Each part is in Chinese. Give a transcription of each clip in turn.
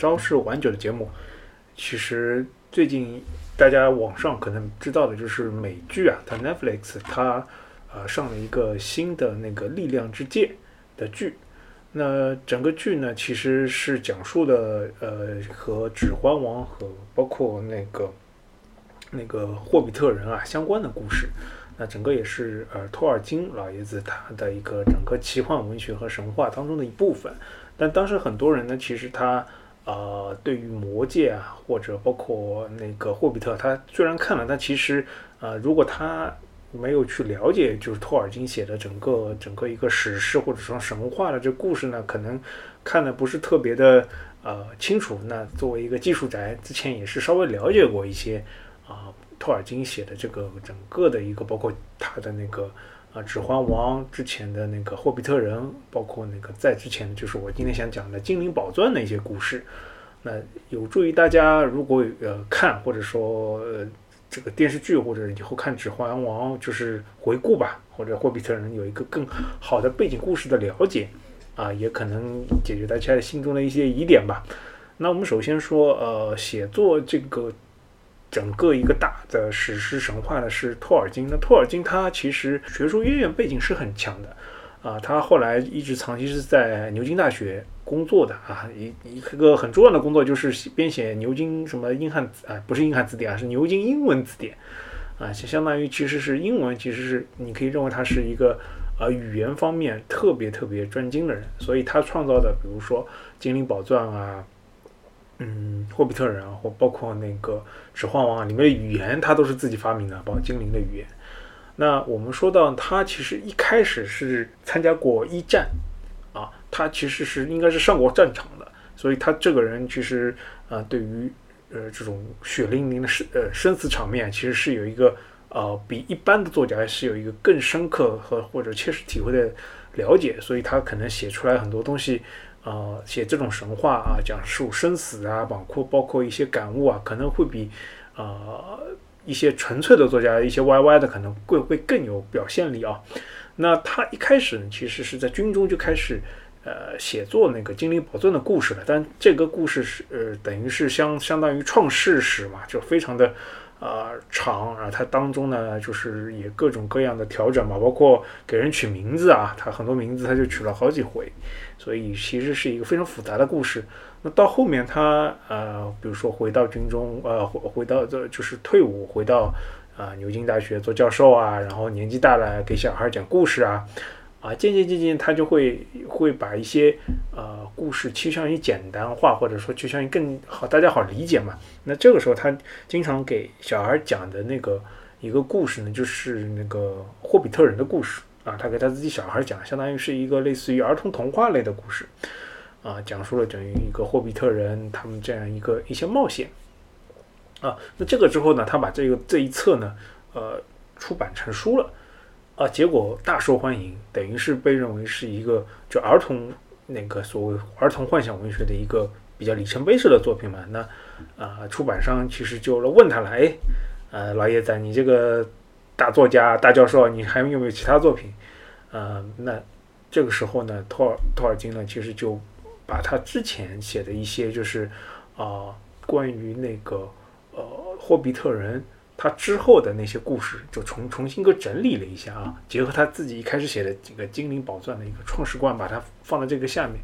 收听我们的朝视晚酒的节目。其实最近大家网上可能知道的就是美剧啊，它 Netflix 它呃上了一个新的那个《力量之戒》的剧。那整个剧呢，其实是讲述的呃和《指环王》和包括那个那个霍比特人啊相关的故事。那整个也是呃托尔金老爷子他的一个整个奇幻文学和神话当中的一部分。但当时很多人呢，其实他呃对于魔戒啊，或者包括那个霍比特，他虽然看了，但其实呃如果他没有去了解，就是托尔金写的整个整个一个史诗或者说神话的这故事呢，可能看的不是特别的呃清楚。那作为一个技术宅，之前也是稍微了解过一些啊托尔金写的这个整个的一个，包括他的那个啊《指环王》之前的那个霍比特人，包括那个在之前就是我今天想讲的《精灵宝钻》的一些故事。那有助于大家如果呃看或者说呃。这个电视剧或者以后看《指环王》就是回顾吧，或者霍比特人有一个更好的背景故事的了解啊，也可能解决大家心中的一些疑点吧。那我们首先说，呃，写作这个整个一个大的史诗神话呢是托尔金。那托尔金他其实学术渊源背景是很强的啊，他后来一直长期是在牛津大学。工作的啊，一一个很重要的工作就是编写牛津什么英汉啊，不是英汉字典啊，是牛津英文字典啊，相相当于其实是英文，其实是你可以认为他是一个呃语言方面特别特别专精的人，所以他创造的，比如说《精灵宝钻》啊，嗯，《霍比特人》啊，或包括那个《指环王》啊，里面的语言他都是自己发明的，包括精灵的语言。那我们说到他其实一开始是参加过一战。啊他其实是应该是上过战场的，所以他这个人其实啊，对于呃这种血淋淋的生呃生死场面，其实是有一个呃比一般的作家是有一个更深刻和或者切实体会的了解，所以他可能写出来很多东西啊，写这种神话啊，讲述生死啊，包括包括一些感悟啊，可能会比啊一些纯粹的作家一些 YY 的可能会会更有表现力啊。那他一开始呢，其实是在军中就开始。呃，写作那个精灵宝钻的故事了，但这个故事是呃，等于是相相当于创世史嘛，就非常的啊长啊，它当中呢就是也各种各样的调整嘛，包括给人取名字啊，它很多名字它就取了好几回，所以其实是一个非常复杂的故事。那到后面他呃，比如说回到军中，呃，回回到这就是退伍，回到啊牛津大学做教授啊，然后年纪大了给小孩讲故事啊。啊，渐渐渐渐，他就会会把一些呃故事趋向于简单化，或者说趋向于更好，大家好理解嘛。那这个时候，他经常给小孩讲的那个一个故事呢，就是那个霍比特人的故事啊。他给他自己小孩讲，相当于是一个类似于儿童童话类的故事啊，讲述了等于一个霍比特人他们这样一个一些冒险啊。那这个之后呢，他把这个这一册呢，呃，出版成书了。啊，结果大受欢迎，等于是被认为是一个就儿童那个所谓儿童幻想文学的一个比较里程碑式的作品嘛。那啊，出版商其实就问他了，哎，呃，老爷子，你这个大作家、大教授，你还有没有其他作品？呃，那这个时候呢，托尔托尔金呢，其实就把他之前写的一些就是啊，关于那个呃霍比特人。他之后的那些故事就重重新个整理了一下啊，结合他自己一开始写的这个《精灵宝钻》的一个创始观，把它放在这个下面，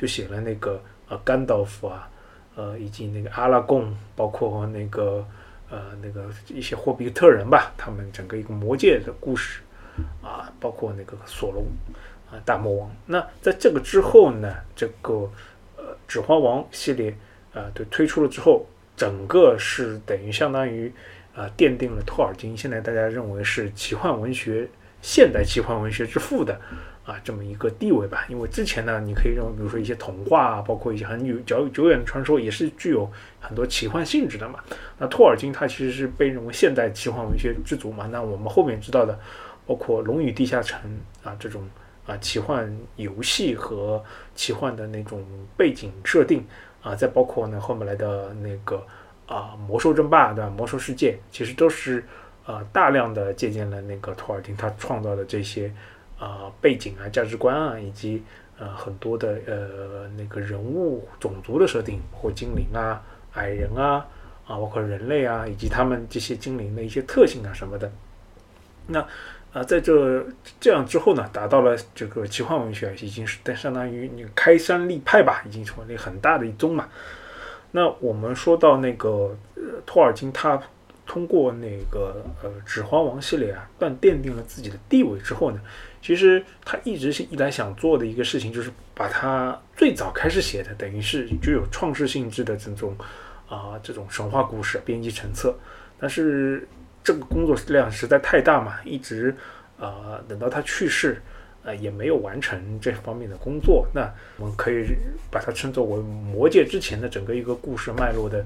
就写了那个呃甘道夫啊，呃以及那个阿拉贡，包括那个呃那个一些霍比特人吧，他们整个一个魔界的故事啊，包括那个索隆啊大魔王。那在这个之后呢，这个呃指环王系列啊对推出了之后，整个是等于相当于。啊，奠定了托尔金现在大家认为是奇幻文学现代奇幻文学之父的啊这么一个地位吧。因为之前呢，你可以认为，比如说一些童话啊，包括一些很久久久远的传说，也是具有很多奇幻性质的嘛。那托尔金他其实是被认为现代奇幻文学之祖嘛。那我们后面知道的，包括《龙与地下城》啊这种啊奇幻游戏和奇幻的那种背景设定啊，再包括呢后面来的那个。啊，魔兽争霸对吧？魔兽世界其实都是呃大量的借鉴了那个托尔金他创造的这些啊背景啊价值观啊以及呃很多的呃那个人物种族的设定，包括精灵啊、矮人啊啊，包括人类啊，以及他们这些精灵的一些特性啊什么的。那啊，在这这样之后呢，达到了这个奇幻文学已经是相当于那个开山立派吧，已经成为了很大的一宗嘛。那我们说到那个呃托尔金他。通过那个呃《指环王》系列啊，断奠定了自己的地位之后呢，其实他一直是一来想做的一个事情，就是把他最早开始写的，等于是具有创世性质的这种啊这种神话故事编辑成册。但是这个工作量实在太大嘛，一直啊等到他去世，呃也没有完成这方面的工作。那我们可以把它称作为《魔戒》之前的整个一个故事脉络的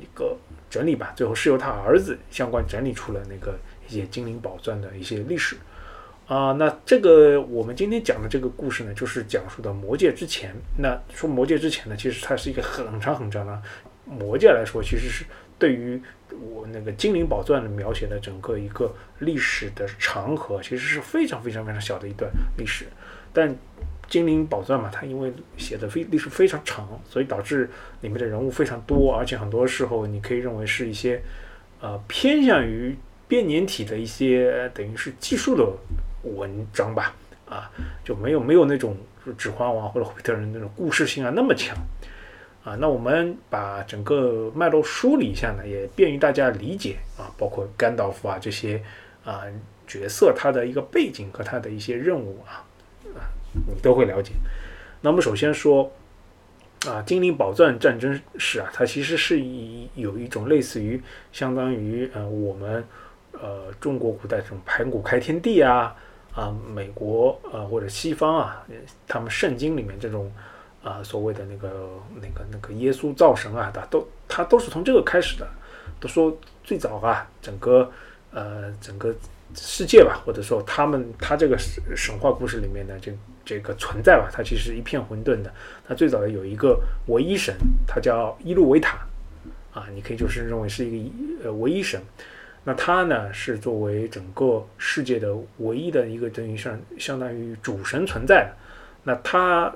一个。整理吧，最后是由他儿子相关整理出了那个一些精灵宝钻的一些历史啊。那这个我们今天讲的这个故事呢，就是讲述的魔界之前。那说魔界之前呢，其实它是一个很长很长的魔界来说，其实是对于我那个精灵宝钻的描写的整个一个历史的长河，其实是非常非常非常小的一段历史，但。精灵宝钻嘛，它因为写的非历史非常长，所以导致里面的人物非常多，而且很多时候你可以认为是一些呃偏向于编年体的一些等于是技术的文章吧，啊就没有没有那种指环王或者霍比特人那种故事性啊那么强啊。那我们把整个脉络梳理一下呢，也便于大家理解啊，包括甘道夫啊这些啊角色他的一个背景和他的一些任务啊啊。你都会了解。那么首先说，啊，精灵宝钻战争史啊，它其实是以有一种类似于相当于呃我们呃中国古代这种盘古开天地啊啊，美国呃或者西方啊，他们圣经里面这种啊所谓的那个那个那个耶稣造神啊，他都他都是从这个开始的。都说最早啊，整个呃整个世界吧，或者说他们他这个神话故事里面的这。这个存在吧，它其实一片混沌的。它最早的有一个唯一神，它叫伊路维塔，啊，你可以就是认为是一个呃唯一神。那他呢是作为整个世界的唯一的一个等于像相当于主神存在的。那他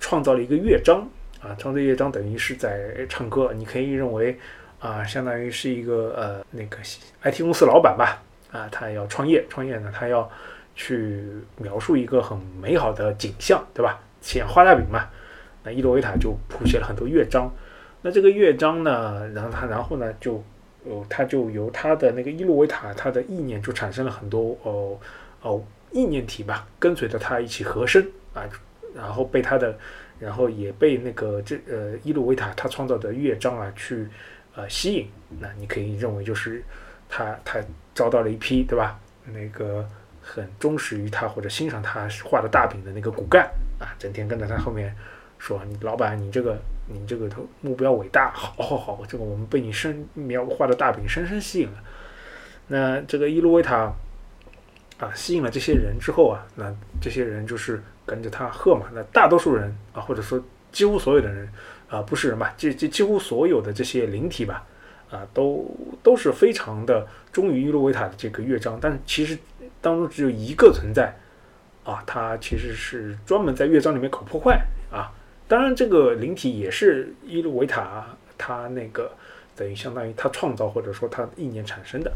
创造了一个乐章啊，创造乐章等于是在唱歌。你可以认为啊，相当于是一个呃那个 IT 公司老板吧，啊，他要创业，创业呢他要。去描述一个很美好的景象，对吧？写画大饼嘛。那伊洛维塔就谱写了很多乐章。那这个乐章呢，然后他，然后呢，就，呃，他就由他的那个伊洛维塔，他的意念就产生了很多，哦，哦，意念体吧，跟随着他一起和声啊，然后被他的，然后也被那个这，呃，伊鲁维塔他创造的乐章啊，去，呃，吸引。那你可以认为就是他，他招到了一批，对吧？那个。很忠实于他或者欣赏他画的大饼的那个骨干啊，整天跟在他后面说：“你老板，你这个你这个目标伟大，好好好，这个我们被你深描画的大饼深深吸引了。”那这个伊鲁维塔啊，吸引了这些人之后啊，那这些人就是跟着他喝嘛。那大多数人啊，或者说几乎所有的人啊，不是人吧，这这几乎所有的这些灵体吧，啊，都都是非常的忠于伊路维塔的这个乐章，但是其实。当中只有一个存在，啊，它其实是专门在乐章里面搞破坏啊。当然，这个灵体也是伊路维塔他那个等于相当于他创造或者说他意念产生的，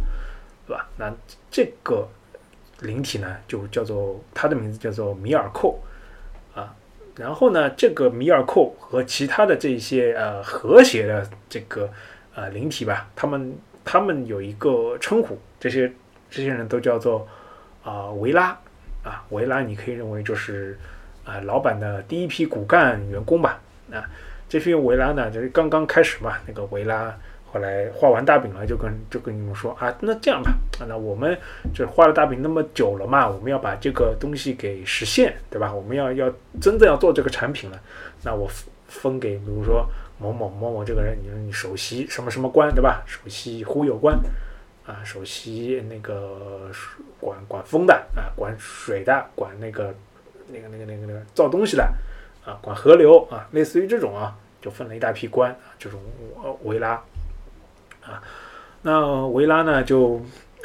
对吧？那这个灵体呢，就叫做他的名字叫做米尔寇啊。然后呢，这个米尔寇和其他的这些呃和谐的这个呃灵体吧，他们他们有一个称呼，这些这些人都叫做。啊，维拉，啊，维拉，你可以认为就是啊，老板的第一批骨干员工吧。啊，这批维拉呢，就是刚刚开始嘛。那个维拉后来画完大饼了，就跟就跟你们说啊，那这样吧，那我们这画了大饼那么久了嘛，我们要把这个东西给实现，对吧？我们要要真正要做这个产品了，那我分给比如说某某某某这个人，你说你首席什么什么官，对吧？首席忽悠官。啊，首席那个管管风的啊，管水的，管那个那个那个那个那个造东西的啊，管河流啊，类似于这种啊，就分了一大批官啊，这种维拉啊，那维拉呢就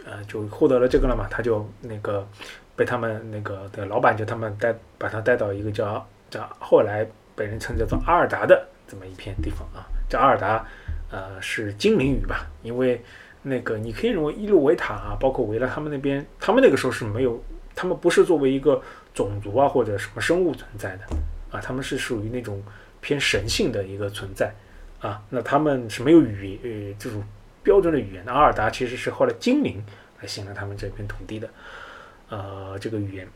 呃，就获得了这个了嘛，他就那个被他们那个的老板就他们带把他带到一个叫叫后来被人称叫做阿尔达的这么一片地方啊，叫阿尔达呃是精灵语吧，因为那个你可以认为伊路维塔啊，包括维拉他们那边，他们那个时候是没有，他们不是作为一个种族啊或者什么生物存在的啊，他们是属于那种偏神性的一个存在啊，那他们是没有语呃这种。标准的语言的，阿尔达其实是后来精灵来形容他们这片土地的，呃，这个语言。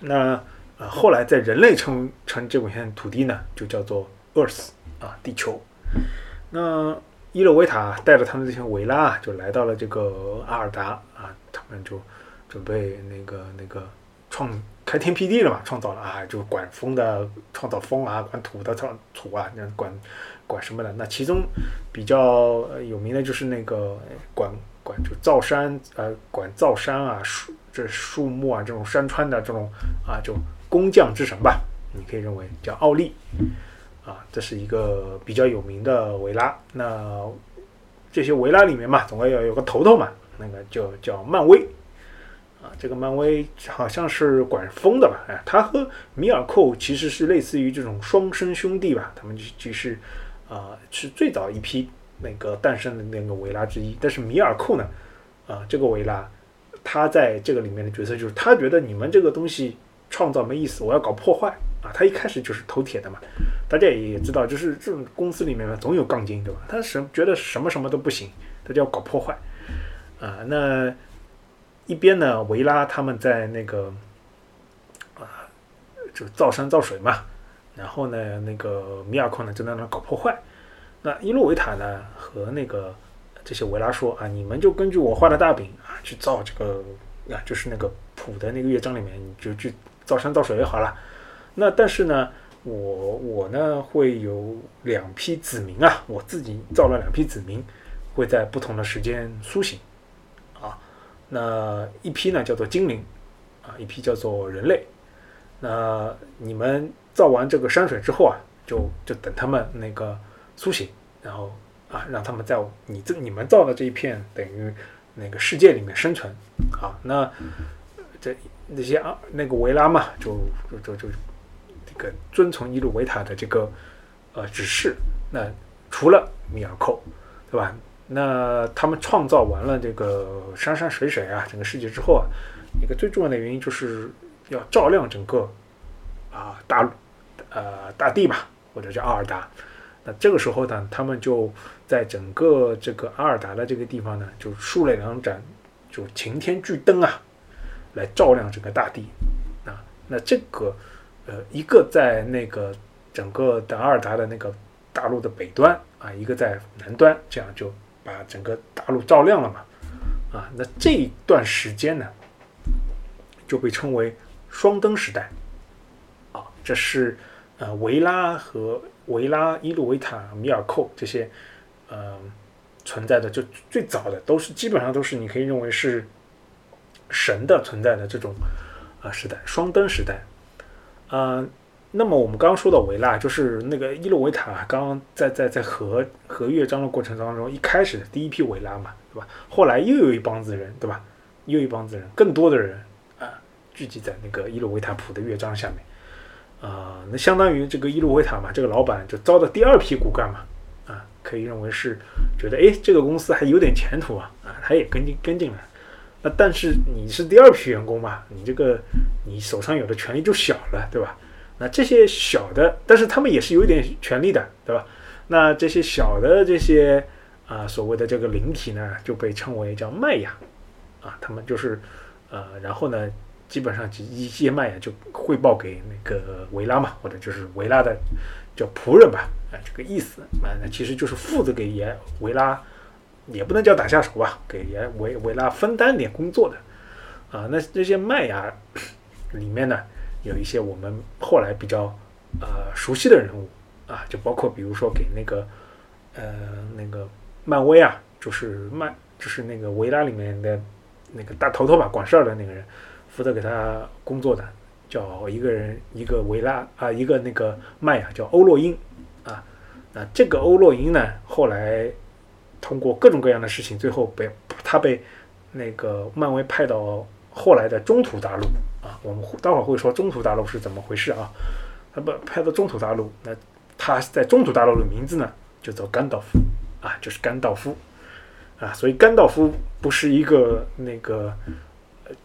那呃，后来在人类称称这片土地呢，就叫做 Earth 啊，地球。那伊洛维塔带着他们这些维拉就来到了这个阿尔达啊，他们就准备那个那个创开天辟地了嘛，创造了啊，就管风的创造风啊，管土的创土啊，那管。管什么的？那其中比较有名的就是那个管管就造山，呃，管造山啊，树这树木啊，这种山川的这种啊，就工匠之神吧，你可以认为叫奥利啊，这是一个比较有名的维拉。那这些维拉里面嘛，总归要有个头头嘛，那个就叫漫威啊。这个漫威好像是管风的吧？哎，他和米尔寇其实是类似于这种双生兄弟吧？他们就就是。啊，是最早一批那个诞生的那个维拉之一。但是米尔寇呢，啊，这个维拉，他在这个里面的角色就是他觉得你们这个东西创造没意思，我要搞破坏啊。他一开始就是头铁的嘛，大家也知道，就是这种公司里面嘛，总有杠精，对吧？他什觉得什么什么都不行，他就要搞破坏啊。那一边呢，维拉他们在那个啊，就造山造水嘛。然后呢，那个米尔寇呢就在那搞破坏。那伊洛维塔呢和那个这些维拉说啊，你们就根据我画的大饼啊去造这个啊，就是那个谱的那个乐章里面，你就去造山造水就好了。那但是呢，我我呢会有两批子民啊，我自己造了两批子民，会在不同的时间苏醒。那一批呢叫做精灵啊，一批叫做人类。那你们。造完这个山水之后啊，就就等他们那个苏醒，然后啊，让他们在你这你们造的这一片等于那个世界里面生存。好，那这那些啊那个维拉嘛，就就就就这个遵从伊鲁维塔的这个呃指示。那除了米尔寇，对吧？那他们创造完了这个山山水水啊，整个世界之后啊，一个最重要的原因就是要照亮整个。啊，大陆，呃，大地吧，或者叫阿尔达。那这个时候呢，他们就在整个这个阿尔达的这个地方呢，就竖了两盏就擎天巨灯啊，来照亮整个大地。啊，那这个，呃，一个在那个整个的阿尔达的那个大陆的北端啊，一个在南端，这样就把整个大陆照亮了嘛。啊，那这一段时间呢，就被称为双灯时代。啊这是呃维拉和维拉、伊路维塔、米尔寇这些呃存在的，就最早的都是基本上都是你可以认为是神的存在的这种啊时代，双灯时代啊。那么我们刚刚说到维拉，就是那个伊洛维塔，刚刚在在在合合乐章的过程当中，一开始第一批维拉嘛，对吧？后来又有一帮子人，对吧？又一帮子人，更多的人啊聚集在那个伊洛维塔谱的乐章下面。啊，那相当于这个伊洛维塔嘛，这个老板就招的第二批骨干嘛，啊，可以认为是觉得哎，这个公司还有点前途啊，啊，他也跟进跟进来。那但是你是第二批员工嘛，你这个你手上有的权利就小了，对吧？那这些小的，但是他们也是有一点权利的，对吧？那这些小的这些啊，所谓的这个灵体呢，就被称为叫麦雅，啊，他们就是呃，然后呢？基本上一些麦呀就汇报给那个维拉嘛，或者就是维拉的叫仆人吧，啊，这个意思啊，那其实就是负责给耶维拉，也不能叫打下手吧，给耶维维拉分担点工作的啊。那这些麦呀里面呢，有一些我们后来比较呃熟悉的人物啊，就包括比如说给那个呃那个漫威啊，就是漫就是那个维拉里面的那个大头头吧，管事儿的那个人。负责给他工作的叫一个人，一个维拉啊，一个那个麦啊，叫欧洛因啊。那这个欧洛因呢，后来通过各种各样的事情，最后被他被那个漫威派到后来的中土大陆啊，我们待会儿会说中土大陆是怎么回事啊？他不拍到中土大陆，那他在中土大陆的名字呢，就叫甘道夫啊，就是甘道夫啊，所以甘道夫不是一个那个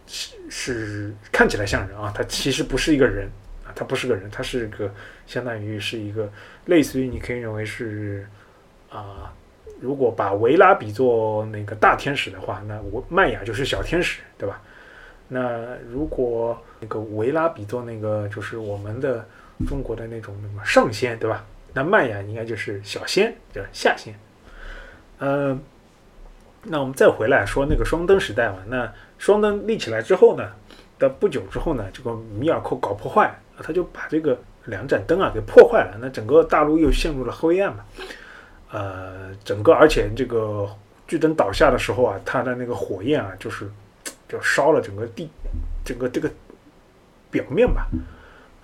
是是看起来像人啊，他其实不是一个人啊，他不是个人，他是个相当于是一个类似于你可以认为是啊。如果把维拉比作那个大天使的话，那我麦雅就是小天使，对吧？那如果那个维拉比作那个就是我们的中国的那种什么上仙，对吧？那麦雅应该就是小仙，对吧？下仙。嗯，那我们再回来说那个双灯时代嘛，那双灯立起来之后呢，到不久之后呢，这个米尔寇搞破坏，他就把这个两盏灯啊给破坏了，那整个大陆又陷入了黑暗嘛。呃，整个而且这个巨灯倒下的时候啊，它的那个火焰啊，就是就烧了整个地，整个这个表面吧。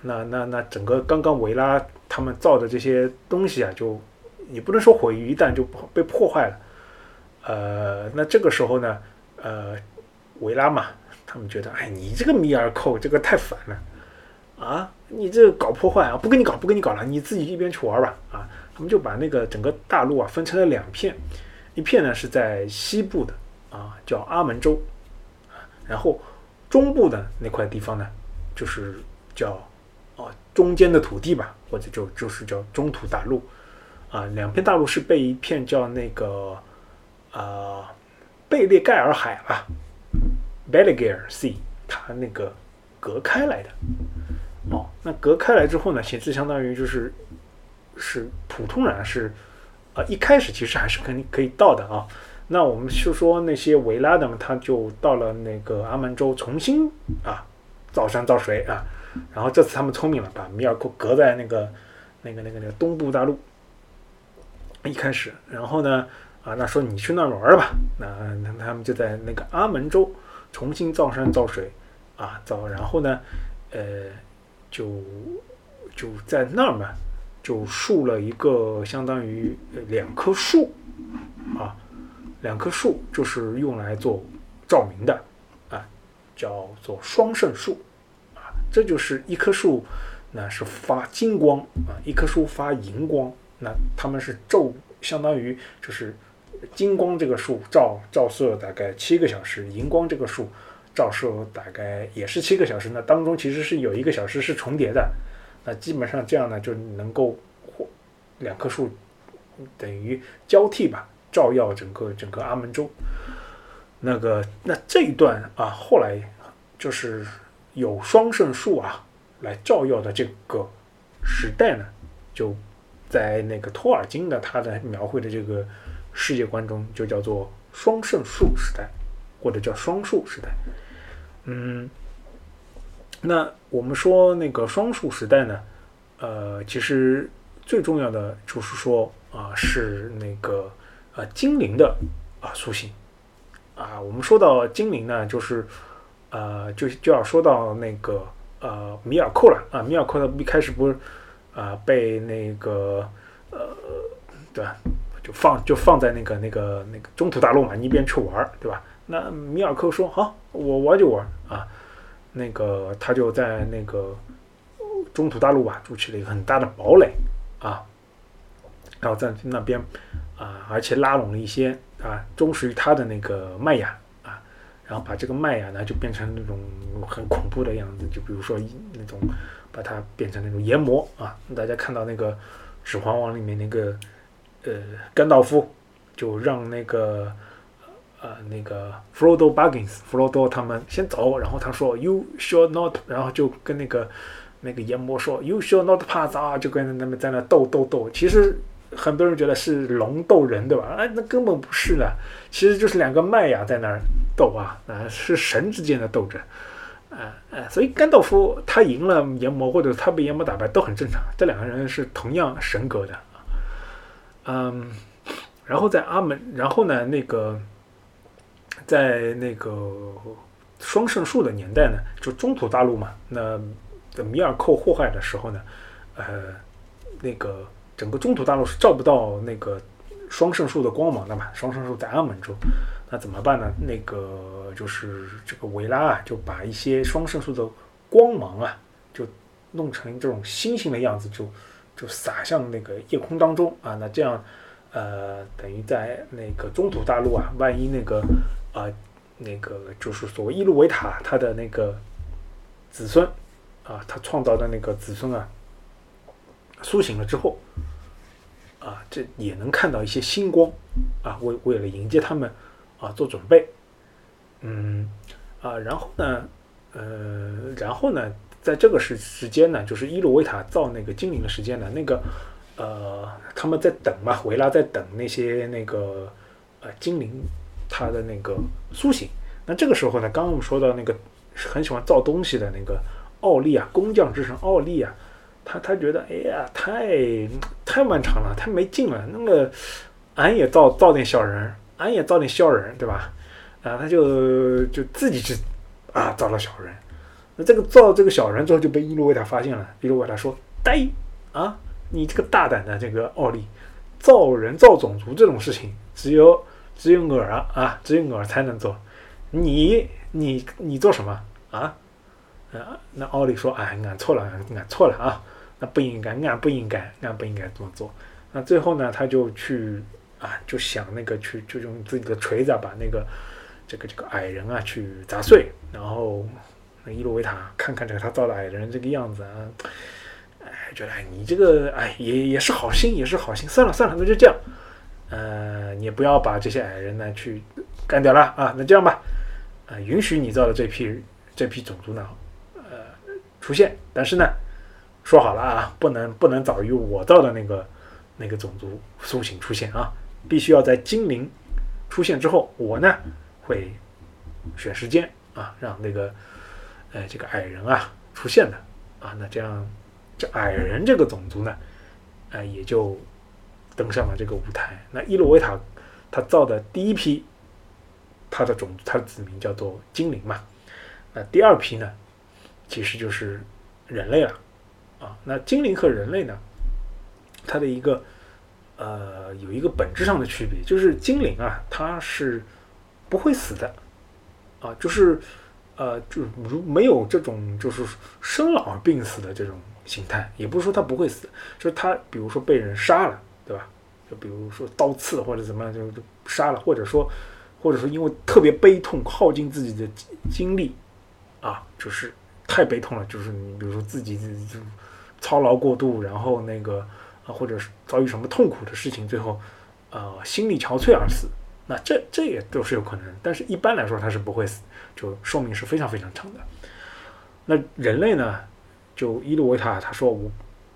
那那那整个刚刚维拉他们造的这些东西啊，就你不能说毁于一旦，就被破坏了。呃，那这个时候呢，呃，维拉嘛，他们觉得，哎，你这个米尔寇这个太烦了啊，你这搞破坏啊，不跟你搞，不跟你搞了，你自己一边去玩吧啊。他们就把那个整个大陆啊分成了两片，一片呢是在西部的啊，叫阿门州，然后中部的那块地方呢，就是叫啊中间的土地吧，或者就就是叫中土大陆啊。两片大陆是被一片叫那个啊贝列盖尔海吧 b e l g a r Sea） 它那个隔开来的。哦，那隔开来之后呢，其实相当于就是。是普通人是，啊，一开始其实还是可以可以到的啊。那我们就说那些维拉的嘛，他就到了那个阿门州重新啊造山造水啊。然后这次他们聪明了，把米尔库隔在那个那个那个那个东部大陆。一开始，然后呢啊，那说你去那玩吧。那那他们就在那个阿门州重新造山造水啊造，然后呢呃就就在那儿嘛。就树了一个相当于两棵树，啊，两棵树就是用来做照明的，啊，叫做双圣树，啊，这就是一棵树，那是发金光啊，一棵树发银光，那他们是昼，相当于就是金光这个树照照射大概七个小时，银光这个树照射大概也是七个小时，那当中其实是有一个小时是重叠的。那基本上这样呢，就能够或两棵树等于交替吧，照耀整个整个阿门州。那个那这一段啊，后来就是有双圣树啊来照耀的这个时代呢，就在那个托尔金的他的描绘的这个世界观中，就叫做双圣树时代，或者叫双树时代。嗯。那我们说那个双树时代呢，呃，其实最重要的就是说啊，是那个呃精灵的啊苏醒啊。我们说到精灵呢，就是呃就就要说到那个呃米尔寇了啊。米尔寇他一开始不是啊被那个呃对吧，就放就放在那个那个那个中土大陆嘛，一边去玩对吧？那米尔寇说好，我玩就玩啊。那个他就在那个中土大陆吧，筑起了一个很大的堡垒啊，然后在那边啊，而且拉拢了一些啊忠实于他的那个麦雅啊，然后把这个麦雅呢就变成那种很恐怖的样子，就比如说那种把它变成那种炎魔啊，大家看到那个《指环王》里面那个呃甘道夫就让那个。呃，那个 Frodo Baggins，Frodo 他们先走，然后他说 You shall not，然后就跟那个那个炎魔说 You shall not pass 啊，就跟他们在那斗斗斗。其实很多人觉得是龙斗人，对吧？哎，那根本不是的，其实就是两个麦雅在那儿斗啊，啊，是神之间的斗争，啊啊，所以甘道夫他赢了炎魔，或者他被炎魔打败都很正常，这两个人是同样神格的嗯，然后在阿门，然后呢，那个。在那个双圣树的年代呢，就中土大陆嘛，那米尔寇祸害的时候呢，呃，那个整个中土大陆是照不到那个双圣树的光芒的嘛。双圣树在阿门州，那怎么办呢？那个就是这个维拉啊，就把一些双圣树的光芒啊，就弄成这种星星的样子，就就洒向那个夜空当中啊。那这样，呃，等于在那个中土大陆啊，万一那个啊，那个就是所谓伊路维塔他的那个子孙啊，他创造的那个子孙啊，苏醒了之后啊，这也能看到一些星光啊，为为了迎接他们。啊，做准备，嗯，啊，然后呢，呃，然后呢，在这个时时间呢，就是伊鲁维塔造那个精灵的时间呢，那个，呃，他们在等嘛，维拉在等那些那个，呃，精灵他的那个苏醒。那这个时候呢，刚刚我们说到那个很喜欢造东西的那个奥利啊，工匠之神奥利啊，他他觉得，哎呀，太太漫长了，太没劲了，那个，俺也造造点小人。俺也造点小人，对吧？啊，他就就自己去啊造了小人。那这个造这个小人之后，就被伊洛维塔发现了。伊洛维塔说：“呆啊，你这个大胆的这个奥利，造人造种族这种事情，只有只有我啊啊，只有我才能做。你你你做什么啊？啊？那奥利说：哎，俺错了，俺错了啊，那不应该，俺不应该，俺不应该这么做。那最后呢，他就去。啊，就想那个去，就用自己的锤子把那个这个这个矮人啊去砸碎，然后那伊洛维塔看看这个他造的矮人这个样子啊，哎，觉得哎你这个哎也也是好心，也是好心，算了算了，那就这样，呃，你不要把这些矮人呢去干掉了啊，那这样吧，啊，允许你造的这批这批种族呢，呃，出现，但是呢，说好了啊，不能不能早于我造的那个那个种族苏醒出现啊。必须要在精灵出现之后，我呢会选时间啊，让那个呃这个矮人啊出现的啊，那这样这矮人这个种族呢，呃也就登上了这个舞台。那伊洛维塔他造的第一批他的种他的子民叫做精灵嘛，那第二批呢其实就是人类了啊。那精灵和人类呢，它的一个。呃，有一个本质上的区别，就是精灵啊，它是不会死的，啊，就是呃，就如没有这种就是生老病死的这种形态，也不是说它不会死，就是它比如说被人杀了，对吧？就比如说刀刺或者怎么样，就就杀了，或者说或者说因为特别悲痛，耗尽自己的精力啊，就是太悲痛了，就是你比如说自己就操劳过度，然后那个。啊，或者是遭遇什么痛苦的事情，最后，呃，心力憔悴而死，那这这也都是有可能。但是一般来说，他是不会死，就寿命是非常非常长的。那人类呢，就伊鲁维塔他说我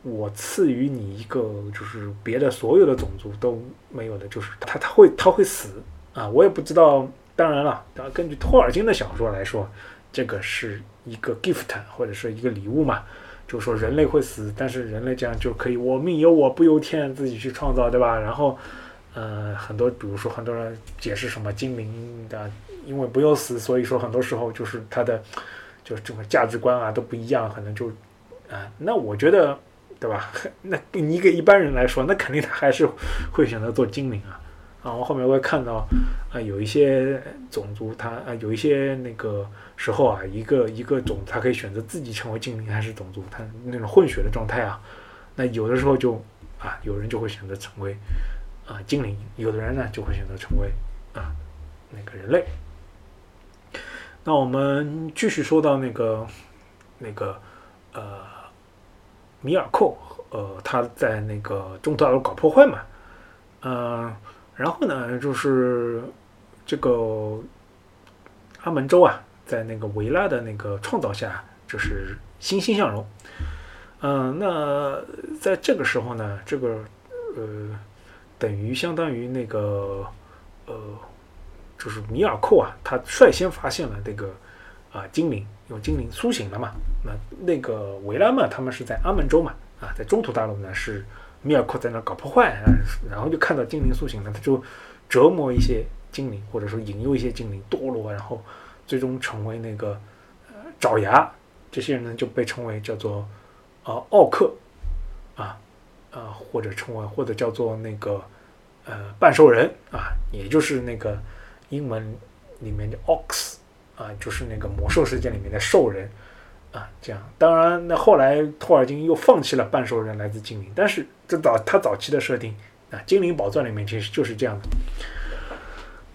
我赐予你一个就是别的所有的种族都没有的，就是他他会他会死啊，我也不知道。当然了，根据托尔金的小说来说，这个是一个 gift 或者是一个礼物嘛。就说人类会死，但是人类这样就可以，我命由我不由天，自己去创造，对吧？然后，呃，很多，比如说很多人解释什么精灵的，因为不用死，所以说很多时候就是他的，就是这个价值观啊都不一样，可能就，啊，那我觉得，对吧？那你给一般人来说，那肯定他还是会选择做精灵啊。然后后面我也看到，啊，有一些种族，它啊有一些那个时候啊，一个一个种，它可以选择自己成为精灵还是种族，它那种混血的状态啊。那有的时候就啊，有人就会选择成为啊精灵，有的人呢就会选择成为啊那个人类。那我们继续说到那个那个呃米尔寇，呃他在那个中大陆搞破坏嘛，嗯。然后呢，就是这个阿门州啊，在那个维拉的那个创造下，就是欣欣向荣。嗯，那在这个时候呢，这个呃，等于相当于那个呃，就是米尔寇啊，他率先发现了这个啊精灵，因为精灵苏醒了嘛。那那个维拉嘛，他们是在阿门州嘛，啊，在中土大陆呢是。米尔库在那搞破坏啊，然后就看到精灵苏醒了，他就折磨一些精灵，或者说引诱一些精灵堕落，然后最终成为那个呃爪牙。这些人呢就被称为叫做呃奥克啊啊，或者称为或者叫做那个呃半兽人啊，也就是那个英文里面的 Ox 啊，就是那个魔兽世界里面的兽人啊，这样。当然，那后来托尔金又放弃了半兽人来自精灵，但是这早他早期的设定啊，《精灵宝钻》里面其实就是这样的。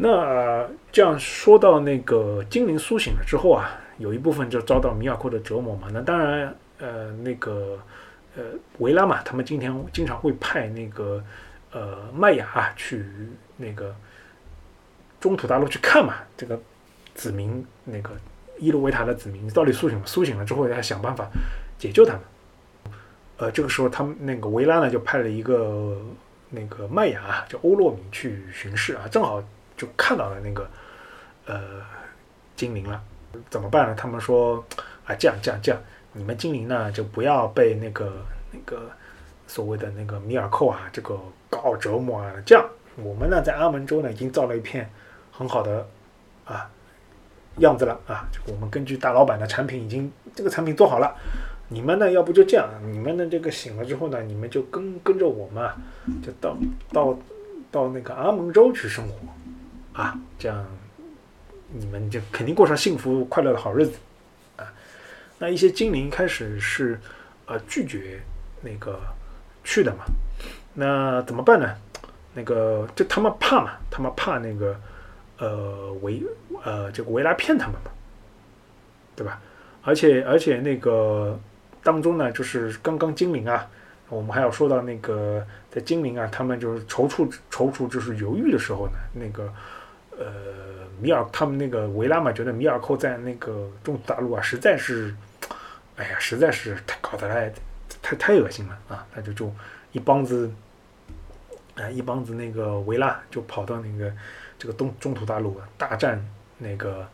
那这样说到那个精灵苏醒了之后啊，有一部分就遭到米尔寇的折磨嘛。那当然，呃，那个呃维拉嘛，他们今天经常会派那个呃麦雅去那个中土大陆去看嘛，这个子民那个伊洛维塔的子民到底苏醒了？苏醒了之后要想办法解救他们。呃，这个时候他们那个维拉呢就派了一个那个麦雅叫欧洛米去巡视啊，正好。就看到了那个，呃，精灵了，怎么办呢？他们说啊，这样这样这样，你们精灵呢就不要被那个那个所谓的那个米尔寇啊这个搞折磨啊。这样，我们呢在阿门州呢已经造了一片很好的啊样子了啊，我们根据大老板的产品已经这个产品做好了。你们呢，要不就这样，你们的这个醒了之后呢，你们就跟跟着我们，就到到到那个阿蒙州去生活。啊，这样你们就肯定过上幸福快乐的好日子啊。那一些精灵开始是呃拒绝那个去的嘛，那怎么办呢？那个就他们怕嘛，他们怕那个呃维呃这个维拉骗他们嘛，对吧？而且而且那个当中呢，就是刚刚精灵啊，我们还要说到那个在精灵啊，他们就是踌躇踌躇就是犹豫的时候呢，那个。呃，米尔他们那个维拉嘛，觉得米尔寇在那个中土大陆啊，实在是，哎呀，实在是太搞得来，太太恶心了啊！他就就一帮子，啊，一帮子那个维拉就跑到那个这个东中土大陆啊大战那个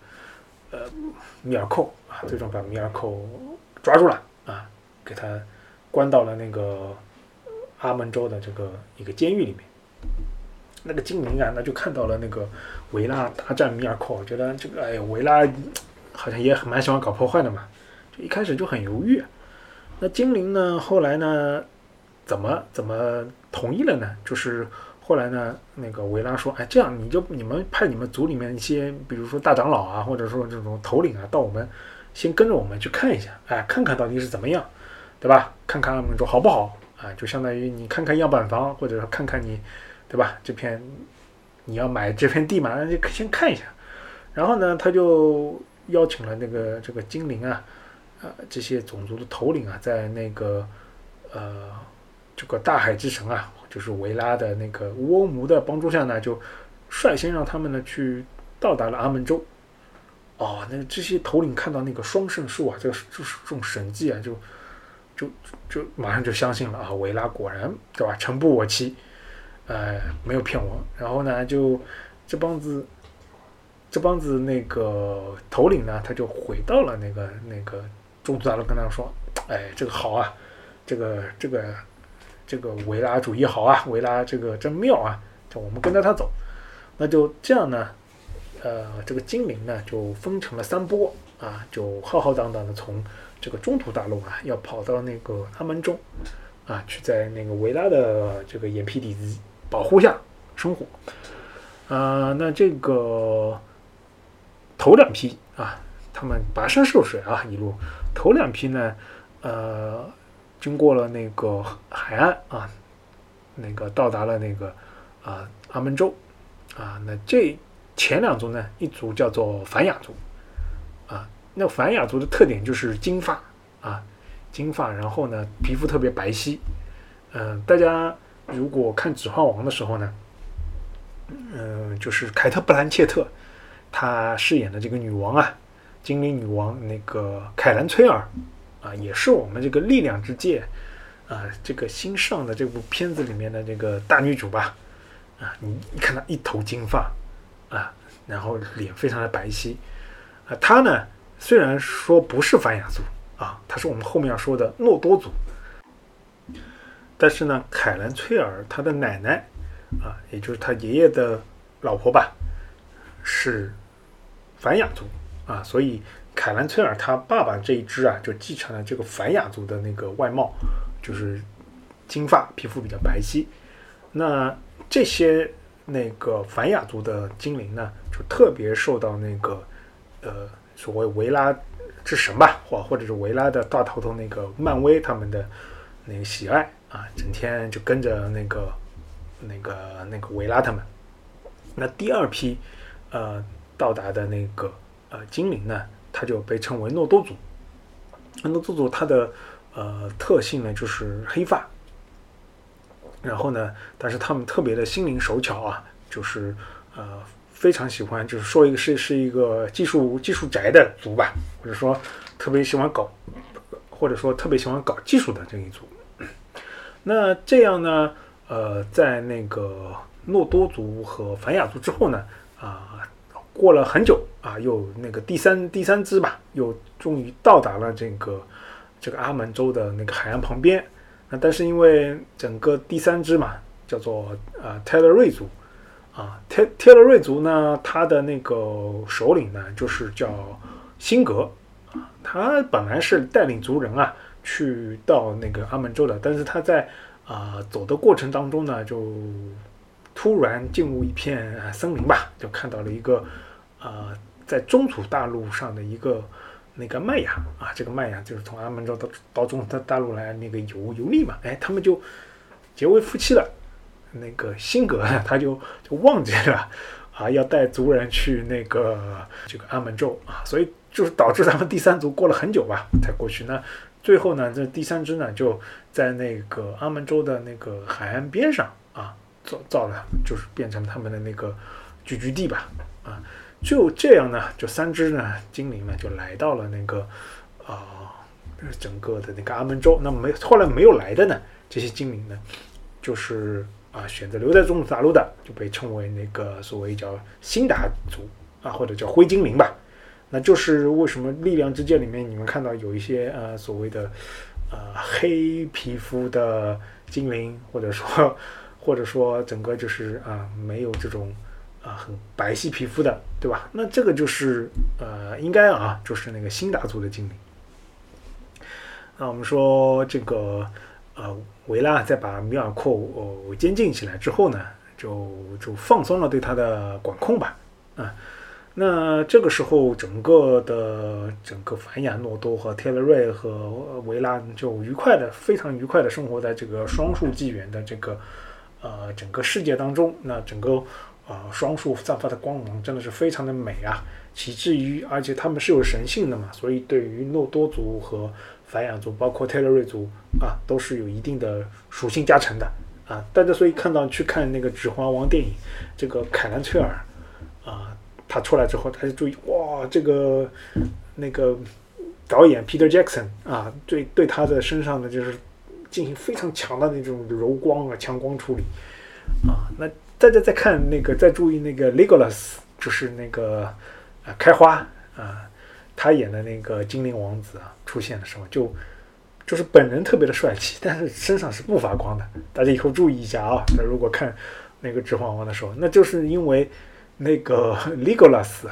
呃米尔寇啊，最终把米尔寇抓住了啊，给他关到了那个阿门州的这个一个监狱里面。那个精灵啊，那就看到了那个维拉大战米尔寇，觉得这个哎，维拉好像也很蛮喜欢搞破坏的嘛，就一开始就很犹豫。那精灵呢，后来呢，怎么怎么同意了呢？就是后来呢，那个维拉说，哎，这样你就你们派你们组里面一些，比如说大长老啊，或者说这种头领啊，到我们先跟着我们去看一下，哎，看看到底是怎么样，对吧？看看我们说好不好啊？就相当于你看看样板房，或者说看看你。对吧？这片你要买这片地嘛，那就先看一下。然后呢，他就邀请了那个这个精灵啊，呃，这些种族的头领啊，在那个呃这个大海之神啊，就是维拉的那个乌欧姆的帮助下呢，就率先让他们呢去到达了阿门州。哦，那这些头领看到那个双圣树啊，这个就是这种神迹啊，就就就马上就相信了啊，维拉果然对吧？诚不我欺。呃，没有骗我。然后呢，就这帮子，这帮子那个头领呢，他就回到了那个那个中途大陆，跟他说：“哎，这个好啊，这个这个这个维拉主义好啊，维拉这个真妙啊，就我们跟着他走。”那就这样呢，呃，这个精灵呢就分成了三波啊，就浩浩荡荡的从这个中土大陆啊，要跑到那个阿门中啊，去在那个维拉的这个眼皮底子。保护下生活，啊，那这个头两批啊，他们跋山涉水啊，一路头两批呢，呃，经过了那个海岸啊，那个到达了那个啊阿门州。啊，那这前两族呢，一族叫做凡雅族。啊，那凡雅族的特点就是金发。啊，金发，然后呢，皮肤特别白皙，嗯，大家。如果看《指环王》的时候呢，嗯，就是凯特·布兰切特，她饰演的这个女王啊，精灵女王那个凯兰·崔尔啊，也是我们这个《力量之戒》啊，这个新上的这部片子里面的这个大女主吧，啊，你你看她一头金发啊，然后脸非常的白皙啊，她呢虽然说不是凡雅族啊，她是我们后面要说的诺多族。但是呢，凯兰崔尔他的奶奶啊，也就是他爷爷的老婆吧，是凡雅族啊，所以凯兰崔尔他爸爸这一支啊，就继承了这个凡雅族的那个外貌，就是金发，皮肤比较白皙。那这些那个反雅族的精灵呢，就特别受到那个呃所谓维拉之神吧，或或者是维拉的大头头那个漫威他们的那个喜爱啊，整天就跟着那个那个那个维拉他们。那第二批呃到达的那个呃精灵呢，它就被称为诺多族。诺多族它的呃特性呢就是黑发。然后呢？但是他们特别的心灵手巧啊，就是呃非常喜欢，就是说一个是是一个技术技术宅的族吧，或者说特别喜欢搞，或者说特别喜欢搞技术的这一族。那这样呢？呃，在那个诺多族和凡雅族之后呢？啊，过了很久啊，又那个第三第三支吧，又终于到达了这个这个阿门州的那个海岸旁边。那但是因为整个第三支嘛，叫做呃泰勒瑞族，啊泰泰勒瑞族呢，他的那个首领呢就是叫辛格，啊他本来是带领族人啊去到那个阿门州的，但是他在啊走的过程当中呢，就突然进入一片森林吧，就看到了一个啊在中土大陆上的一个。那个麦芽啊，这个麦芽就是从阿门州到到中土大陆来那个游游历嘛，哎，他们就结为夫妻了。那个辛格他就就忘记了啊，要带族人去那个这个阿门州啊，所以就是导致他们第三族过了很久吧才过去。那最后呢，这第三只呢就在那个阿门州的那个海岸边上啊造造了，就是变成他们的那个聚居地吧啊。就这样呢，就三只呢精灵呢就来到了那个啊整个的那个阿门州。那没后来没有来的呢，这些精灵呢，就是啊选择留在中土大陆的，就被称为那个所谓叫辛达族啊，或者叫灰精灵吧。那就是为什么力量之剑里面你们看到有一些呃所谓的呃黑皮肤的精灵，或者说 或者说整个就是啊没有这种。啊，很白皙皮肤的，对吧？那这个就是呃，应该啊，就是那个辛达族的精灵。那我们说这个呃，维拉在把米尔寇呃监禁起来之后呢，就就放松了对他的管控吧。啊，那这个时候整个的整个凡雅诺多和泰勒瑞和维拉就愉快的非常愉快的生活在这个双树纪元的这个呃整个世界当中。那整个。啊，双树散发的光芒真的是非常的美啊，以至于而且他们是有神性的嘛，所以对于诺多族和凡雅族，包括泰勒瑞族啊，都是有一定的属性加成的啊。大家所以看到去看那个《指环王》电影，这个凯兰崔尔，他出来之后，他就注意哇，这个那个导演 Peter Jackson 啊，对对他的身上的就是进行非常强的那种柔光啊、强光处理啊，那。大家再看那个，再注意那个 Legolas，就是那个啊开花啊，他演的那个精灵王子啊出现的时候，就就是本人特别的帅气，但是身上是不发光的。大家以后注意一下啊，那如果看那个《指环王》的时候，那就是因为那个 Legolas，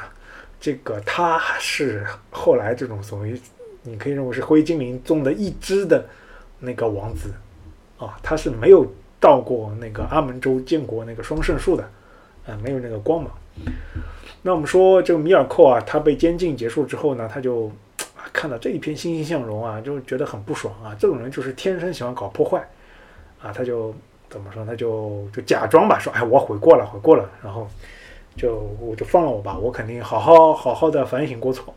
这个他是后来这种所谓你可以认为是灰精灵中的一只的那个王子啊，他是没有。到过那个阿门州，见过那个双圣树的，啊，没有那个光芒。那我们说这个米尔寇啊，他被监禁结束之后呢，他就看到这一片欣欣向荣啊，就觉得很不爽啊。这种人就是天生喜欢搞破坏啊，他就怎么说？他就就假装吧，说哎，我悔过了，悔过了，然后就我就放了我吧，我肯定好好好好的反省过错。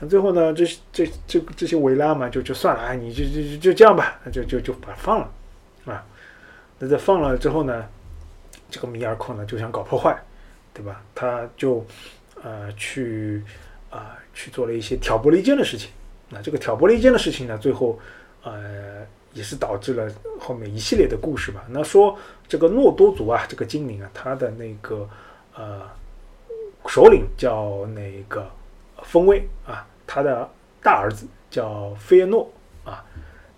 那最后呢，这这这这些维拉嘛，就就算了，哎，你就就就就这样吧，那就就就把他放了啊。那在放了之后呢，这个米尔寇呢就想搞破坏，对吧？他就呃去啊去做了一些挑拨离间的事情。那这个挑拨离间的事情呢，最后呃也是导致了后面一系列的故事吧。那说这个诺多族啊，这个精灵啊，他的那个呃首领叫那个风威啊，他的大儿子叫菲耶诺啊。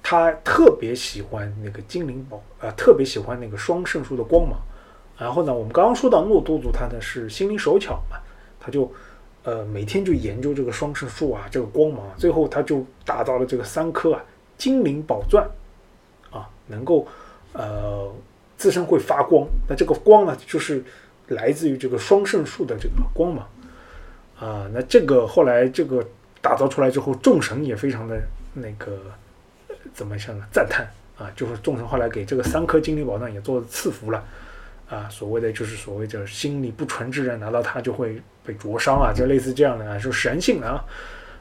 他特别喜欢那个精灵宝，呃，特别喜欢那个双圣树的光芒。然后呢，我们刚刚说到诺多族，他呢是心灵手巧嘛，他就呃每天就研究这个双圣树啊，这个光芒。最后他就打造了这个三颗啊精灵宝钻，啊，能够呃自身会发光。那这个光呢，就是来自于这个双圣树的这个光芒啊。那这个后来这个打造出来之后，众神也非常的那个怎么想呢？赞叹啊，就是众神后来给这个三颗精灵宝藏也做赐福了啊。所谓的就是所谓的心理不纯之人拿到它就会被灼伤啊，就类似这样的啊，就神性啊。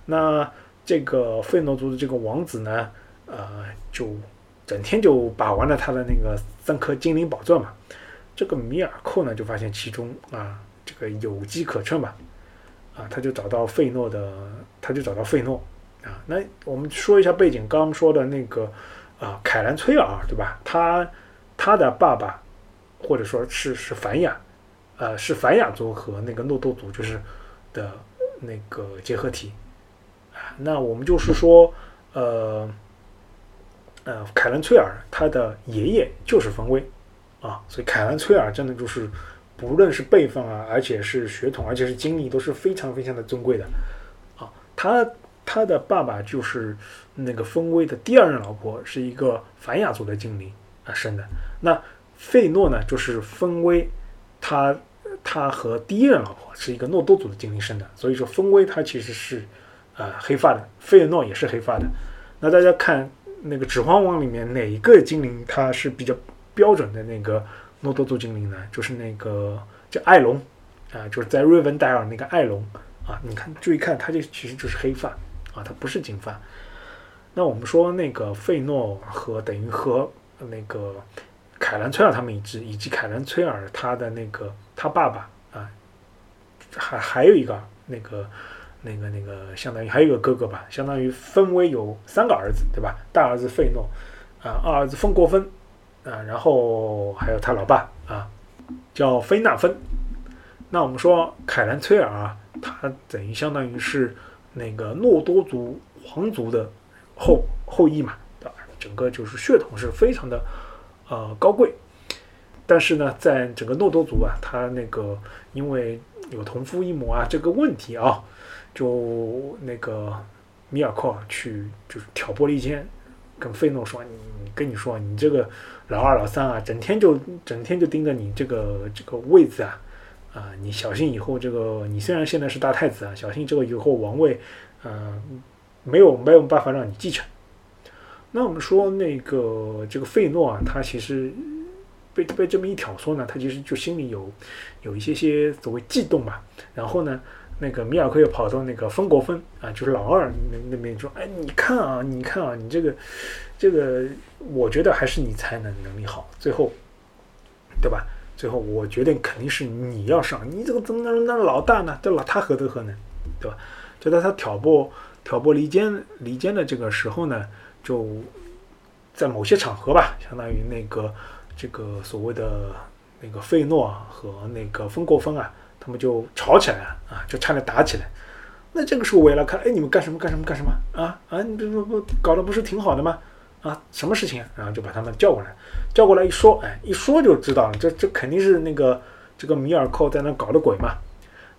那这个费诺族的这个王子呢，呃，就整天就把玩了他的那个三颗精灵宝钻嘛。这个米尔寇呢，就发现其中啊，这个有机可乘吧，啊，他就找到费诺的，他就找到费诺啊。那我们说一下背景，刚刚说的那个啊，凯兰崔尔对吧？他他的爸爸或者说是是凡雅，呃，是凡雅族和那个诺多族就是的那个结合体。啊那我们就是说，呃，呃，凯兰崔尔他的爷爷就是冯威啊，所以凯兰崔尔真的就是不论是辈分啊，而且是血统，而且是经历都是非常非常的尊贵的啊。他他的爸爸就是那个封威的第二任老婆是一个凡雅族的精灵啊生的。那费诺呢，就是封威他他和第一任老婆是一个诺多族的精灵生的，所以说封威他其实是。啊，黑发的费诺也是黑发的。那大家看那个《指环王》里面哪一个精灵，他是比较标准的那个诺多族精灵呢？就是那个叫艾隆啊，就是在瑞文戴尔那个艾隆啊。你看，注意看，他这其实就是黑发啊，他不是金发。那我们说那个费诺和等于和那个凯兰崔尔他们一支，以及凯兰崔尔他的那个他爸爸啊，还还有一个那个。那个那个，相当于还有一个哥哥吧，相当于分威有三个儿子，对吧？大儿子费诺，啊，二儿子芬国芬，啊，然后还有他老爸啊，叫菲纳芬。那我们说凯兰崔尔啊，他等于相当于是那个诺多族皇族的后后裔嘛，对吧？整个就是血统是非常的呃高贵。但是呢，在整个诺多族啊，他那个因为有同父异母啊这个问题啊。就那个米尔寇去就是挑拨离间，跟费诺说：“你跟你说，你这个老二老三啊，整天就整天就盯着你这个这个位子啊，啊，你小心以后这个你虽然现在是大太子啊，小心这个以后王位，嗯，没有没有办法让你继承。那我们说那个这个费诺啊，他其实被被这么一挑唆呢，他其实就心里有有一些些所谓悸动吧，然后呢。”那个米尔科又跑到那个芬国芬啊，就是老二那那边说：“哎，你看啊，你看啊，你这个，这个，我觉得还是你才能能力好。最后，对吧？最后我觉得肯定是你要上，你这个怎么能那老大呢？这老他何德何能，对吧？就在他挑拨挑拨离间离间的这个时候呢，就在某些场合吧，相当于那个这个所谓的那个费诺和那个芬国芬啊。”他们就吵起来了啊，就差点打起来。那这个时候我也来看，哎，你们干什么干什么干什么啊啊！你这不不搞得不是挺好的吗？啊，什么事情？然后就把他们叫过来，叫过来一说，哎，一说就知道了，这这肯定是那个这个米尔寇在那搞的鬼嘛。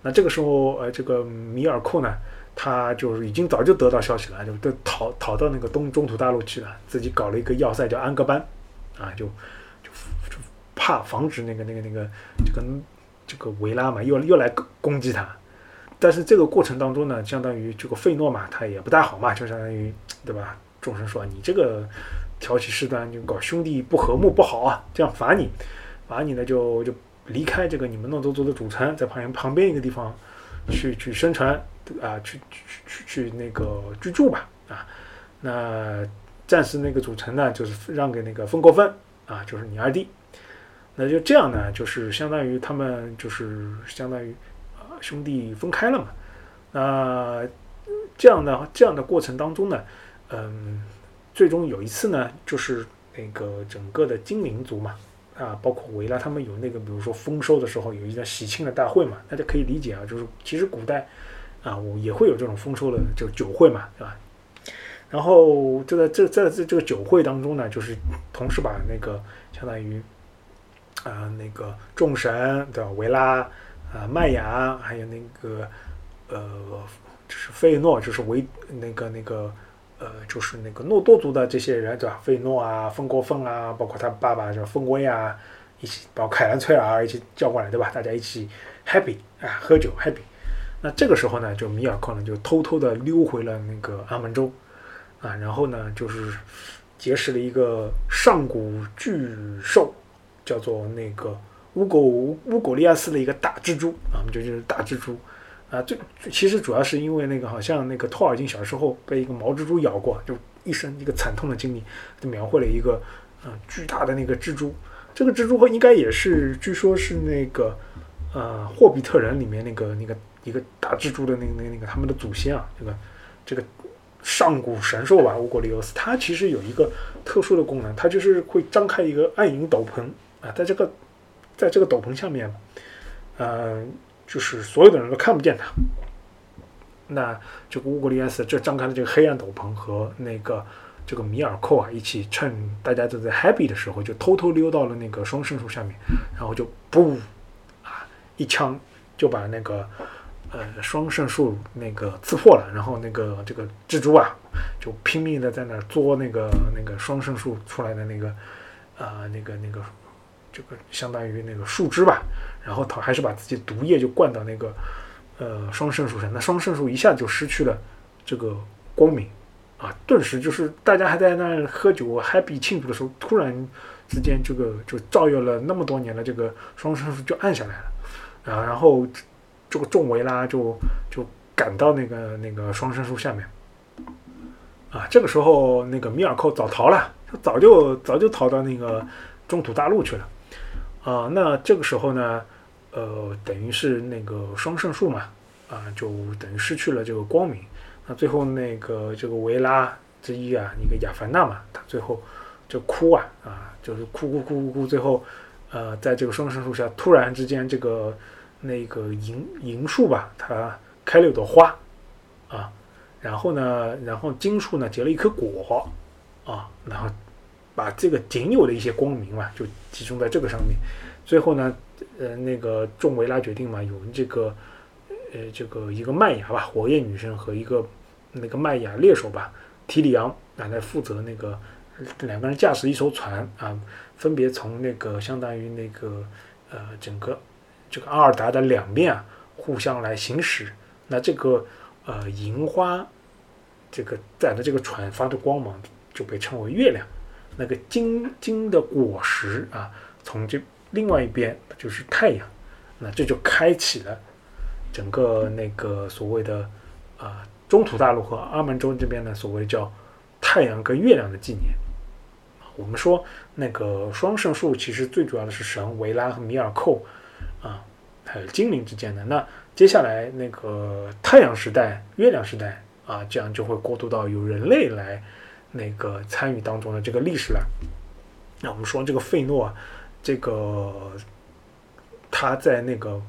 那这个时候，呃，这个米尔寇呢，他就是已经早就得到消息了，就都逃逃到那个东中土大陆去了，自己搞了一个要塞叫安格班，啊，就就就怕防止那个那个那个这个。这个维拉嘛，又又来攻击他，但是这个过程当中呢，相当于这个费诺嘛，他也不大好嘛，就相当于对吧？众生说你这个挑起事端，就搞兄弟不和睦不好啊，这样罚你，罚你呢就就离开这个你们诺多族的主城，在旁边旁边一个地方去去生存啊，去去去去那个居住吧啊，那暂时那个主城呢，就是让给那个芬国芬啊，就是你二弟。那就这样呢，就是相当于他们就是相当于啊兄弟分开了嘛。那这样的这样的过程当中呢，嗯，最终有一次呢，就是那个整个的精灵族嘛，啊，包括维拉他们有那个，比如说丰收的时候有一个喜庆的大会嘛，大家可以理解啊，就是其实古代啊，我也会有这种丰收的就酒会嘛，对吧？然后就在这在这这个酒会当中呢，就是同时把那个相当于。啊，那个众神对吧？维拉啊，麦雅，还有那个呃，就是费诺，就是维那个那个呃，就是那个诺多族的这些人，对吧？费诺啊，风国凤啊，包括他爸爸叫风威啊，一起，把凯兰崔尔一起叫过来，对吧？大家一起 happy 啊，喝酒 happy。那这个时候呢，就米尔寇呢就偷偷的溜回了那个阿门州，啊，然后呢就是结识了一个上古巨兽，叫做那个乌狗乌狗利亚斯的一个大蜘蛛啊，我们就就是大蜘蛛。啊，这其实主要是因为那个，好像那个托尔金小时候被一个毛蜘蛛咬过，就一生一个惨痛的经历，就描绘了一个，呃，巨大的那个蜘蛛。这个蜘蛛应该也是，据说是那个，呃，霍比特人里面那个那个一个大蜘蛛的那个那个那个他们的祖先啊，这个这个上古神兽吧，乌国利欧斯，它其实有一个特殊的功能，它就是会张开一个暗影斗篷啊，在这个在这个斗篷下面，嗯。就是所有的人都看不见他，那这个乌古利安斯这张开的这个黑暗斗篷和那个这个米尔寇啊，一起趁大家都在 happy 的时候，就偷偷溜到了那个双圣树下面，然后就噗啊一枪就把那个呃双圣树那个刺破了，然后那个这个蜘蛛啊就拼命的在那嘬那个那个双圣树出来的那个啊那个那个。这个相当于那个树枝吧，然后他还是把自己毒液就灌到那个呃双圣树上，那双圣树一下就失去了这个光明啊，顿时就是大家还在那喝酒 happy 庆祝的时候，突然之间这个就照耀了那么多年的这个双圣树就暗下来了啊，然后这个众维拉就就赶到那个那个双圣树下面啊，这个时候那个米尔寇早逃了，他早就早就逃到那个中土大陆去了。啊，那这个时候呢，呃，等于是那个双圣树嘛，啊，就等于失去了这个光明。那最后那个这个维拉之一啊，一个亚凡娜嘛，他最后就哭啊，啊，就是哭哭哭哭哭，最后，呃，在这个双圣树下，突然之间这个那个银银树吧，它开了一朵花，啊，然后呢，然后金树呢结了一颗果，啊，然后。把这个仅有的一些光明嘛，就集中在这个上面。最后呢，呃，那个众维拉决定嘛，有这个，呃，这个一个麦雅吧，火焰女神和一个那个麦雅猎手吧，提里昂啊，来负责那个两个人驾驶一艘船啊，分别从那个相当于那个呃整个这个阿尔达的两面啊，互相来行驶。那这个呃银花这个载的这个船发的光芒就被称为月亮。那个金金的果实啊，从这另外一边就是太阳，那这就开启了整个那个所谓的啊中土大陆和阿门州这边的所谓叫太阳跟月亮的纪念。我们说那个双圣树其实最主要的是神维拉和米尔寇啊，还有精灵之间的。那接下来那个太阳时代、月亮时代啊，这样就会过渡到由人类来。那个参与当中的这个历史了，那我们说这个费诺，这个他在那个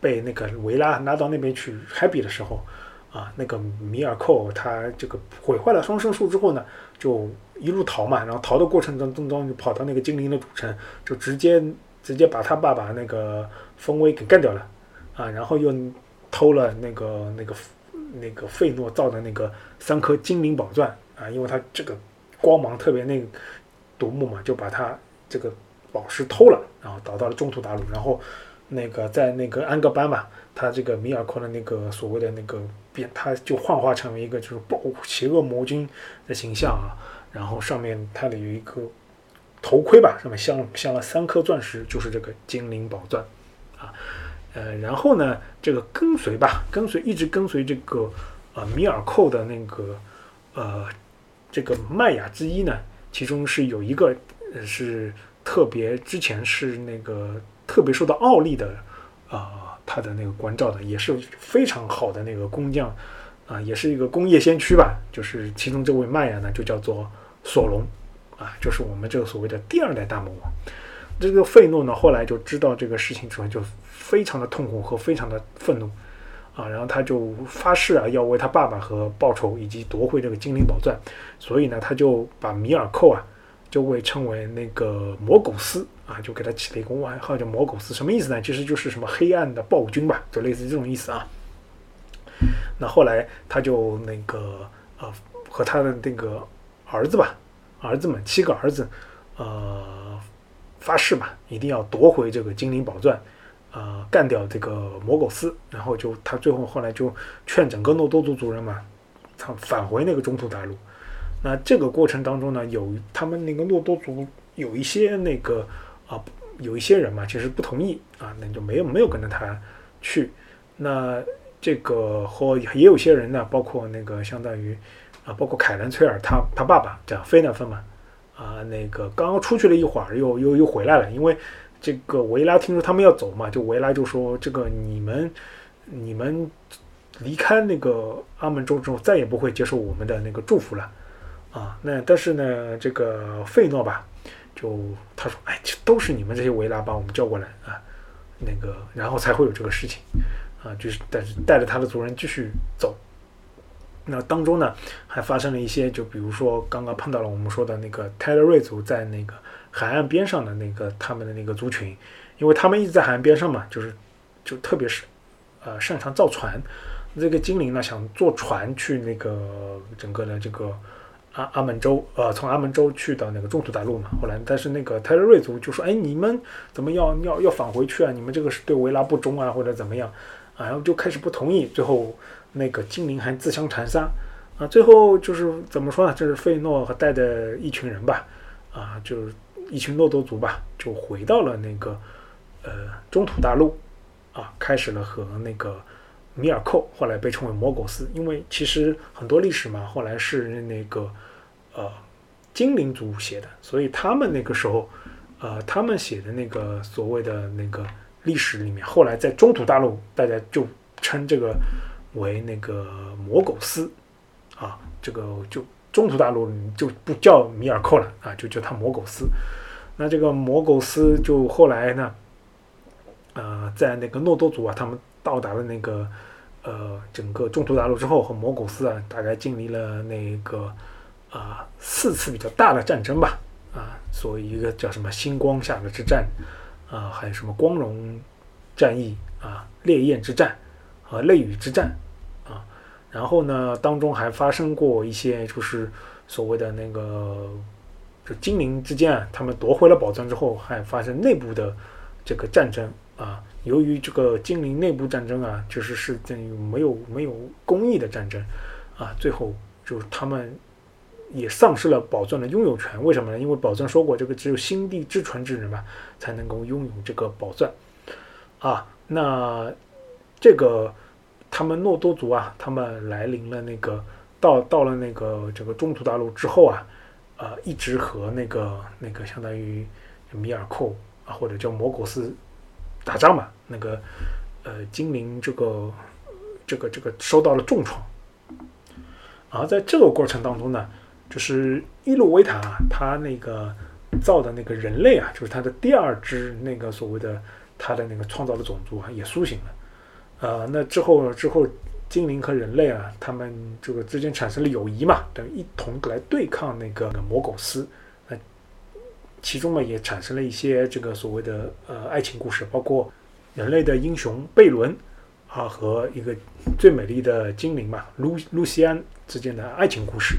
被那个维拉拉到那边去 happy 的时候，啊，那个米尔寇他这个毁坏了双生树之后呢，就一路逃嘛，然后逃的过程当中就跑到那个精灵的主城，就直接直接把他爸爸那个风威给干掉了，啊，然后又偷了那个那个那个费诺造的那个三颗精灵宝钻。啊，因为他这个光芒特别那个夺目嘛，就把他这个宝石偷了，然后倒到了中土大陆，然后那个在那个安格班嘛，他这个米尔寇的那个所谓的那个变，他就幻化成为一个就是暴邪恶魔君的形象啊，然后上面他的有一个头盔吧，上面镶镶了三颗钻石，就是这个精灵宝钻啊，呃，然后呢，这个跟随吧，跟随一直跟随这个呃米尔寇的那个呃。这个麦雅之一呢，其中是有一个是特别之前是那个特别受到奥利的啊，他的那个关照的，也是非常好的那个工匠啊，也是一个工业先驱吧。就是其中这位麦雅呢，就叫做索隆啊，就是我们这个所谓的第二代大魔王。这个费诺呢，后来就知道这个事情之后，就非常的痛苦和非常的愤怒。啊，然后他就发誓啊，要为他爸爸和报仇，以及夺回这个精灵宝钻。所以呢，他就把米尔寇啊，就被称为那个魔苟斯啊，就给他起了一个外号叫魔苟斯。什么意思呢？其实就是什么黑暗的暴君吧，就类似于这种意思啊。那后来他就那个呃和他的那个儿子吧，儿子们七个儿子，呃，发誓吧，一定要夺回这个精灵宝钻，呃，干掉这个魔苟斯。然后就他最后后来就劝整个诺多族族人嘛，他返回那个中土大陆。那这个过程当中呢，有他们那个诺多族有一些那个啊，有一些人嘛，其实不同意啊，那就没有没有跟着他去。那这个和也有些人呢，包括那个相当于啊，包括凯兰崔尔他他爸爸叫菲纳芬嘛，啊，那个刚刚出去了一会儿，又又又回来了，因为这个维拉听说他们要走嘛，就维拉就说这个你们你们离开那个阿门州之后，再也不会接受我们的那个祝福了。啊，那但是呢，这个费诺吧，就他说，哎，这都是你们这些维拉把我们叫过来啊，那个，然后才会有这个事情，啊，就是但是带着他的族人继续走。那当中呢，还发生了一些，就比如说刚刚碰到了我们说的那个泰勒瑞族在那个海岸边上的那个他们的那个族群，因为他们一直在海岸边上嘛，就是就特别是呃擅长造船，这个精灵呢想坐船去那个整个的这个。阿阿门州，呃，从阿门州去到那个中土大陆嘛。后来，但是那个泰勒瑞族就说：“哎，你们怎么要要要返回去啊？你们这个是对维拉不忠啊，或者怎么样？”啊，然后就开始不同意。最后，那个精灵还自相残杀。啊，最后就是怎么说呢？就是费诺和带的一群人吧，啊，就是一群诺多族吧，就回到了那个呃中土大陆，啊，开始了和那个。米尔寇后来被称为魔苟斯，因为其实很多历史嘛，后来是那个呃精灵族写的，所以他们那个时候呃他们写的那个所谓的那个历史里面，后来在中土大陆大家就称这个为那个魔苟斯啊，这个就中土大陆就不叫米尔寇了啊，就叫他魔苟斯。那这个魔苟斯就后来呢，呃，在那个诺多族啊，他们。到达了那个呃整个中土大陆之后，和魔苟斯啊大概经历了那个啊四次比较大的战争吧啊，所以一个叫什么星光下的之战啊，还有什么光荣战役啊、烈焰之战和泪雨之战啊，然后呢当中还发生过一些就是所谓的那个就精灵之间啊，他们夺回了宝藏之后，还发生内部的这个战争啊。由于这个精灵内部战争啊，就是是等于没有没有公义的战争，啊，最后就是他们也丧失了宝钻的拥有权。为什么呢？因为宝钻说过，这个只有心地之纯之人嘛，才能够拥有这个宝钻。啊，那这个他们诺多族啊，他们来临了那个到到了那个这个中土大陆之后啊，呃，一直和那个那个相当于米尔寇啊，或者叫摩苟斯。打仗嘛，那个呃，精灵这个这个这个受到了重创，而在这个过程当中呢，就是伊洛维塔他那个造的那个人类啊，就是他的第二支那个所谓的他的那个创造的种族啊，也苏醒了。呃，那之后之后，精灵和人类啊，他们这个之间产生了友谊嘛，等于一同来对抗那个魔苟斯。其中呢，也产生了一些这个所谓的呃爱情故事，包括人类的英雄贝伦啊和一个最美丽的精灵嘛，露露西安之间的爱情故事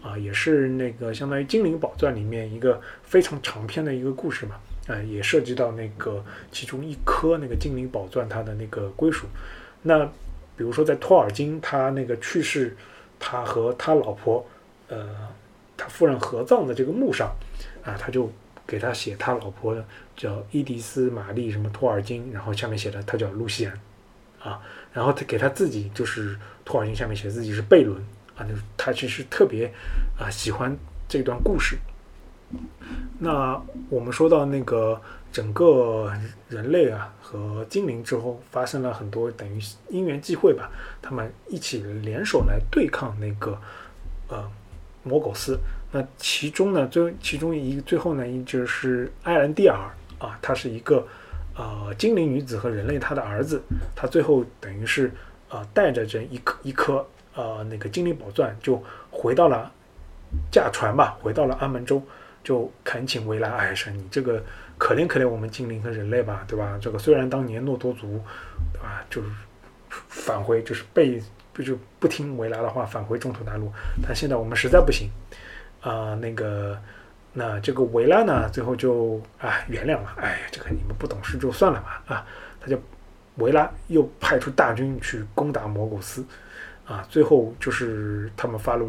啊，也是那个相当于《精灵宝钻》里面一个非常长篇的一个故事嘛，啊，也涉及到那个其中一颗那个精灵宝钻它的那个归属。那比如说在托尔金他那个去世，他和他老婆呃他夫人合葬的这个墓上。啊，他就给他写他老婆叫伊迪丝玛丽什么托尔金，然后下面写的他叫露西安，啊，然后他给他自己就是托尔金下面写自己是贝伦，啊，就是他其实特别啊喜欢这段故事。那我们说到那个整个人类啊和精灵之后发生了很多等于因缘际会吧，他们一起联手来对抗那个呃魔苟斯。那其中呢，最其中一最后呢，就是艾兰蒂尔啊，她是一个呃精灵女子和人类她的儿子，他最后等于是呃带着这一颗一颗呃那个精灵宝钻，就回到了驾船吧，回到了阿门州，就恳请维拉爱神，你这个可怜可怜我们精灵和人类吧，对吧？这个虽然当年诺多族，对吧，就是返回就是被不就不听维拉的话，返回中土大陆。但现在我们实在不行，啊，那个，那这个维拉呢，最后就啊原谅了，哎，这个你们不懂事就算了吧，啊，他就维拉又派出大军去攻打摩古斯，啊，最后就是他们发了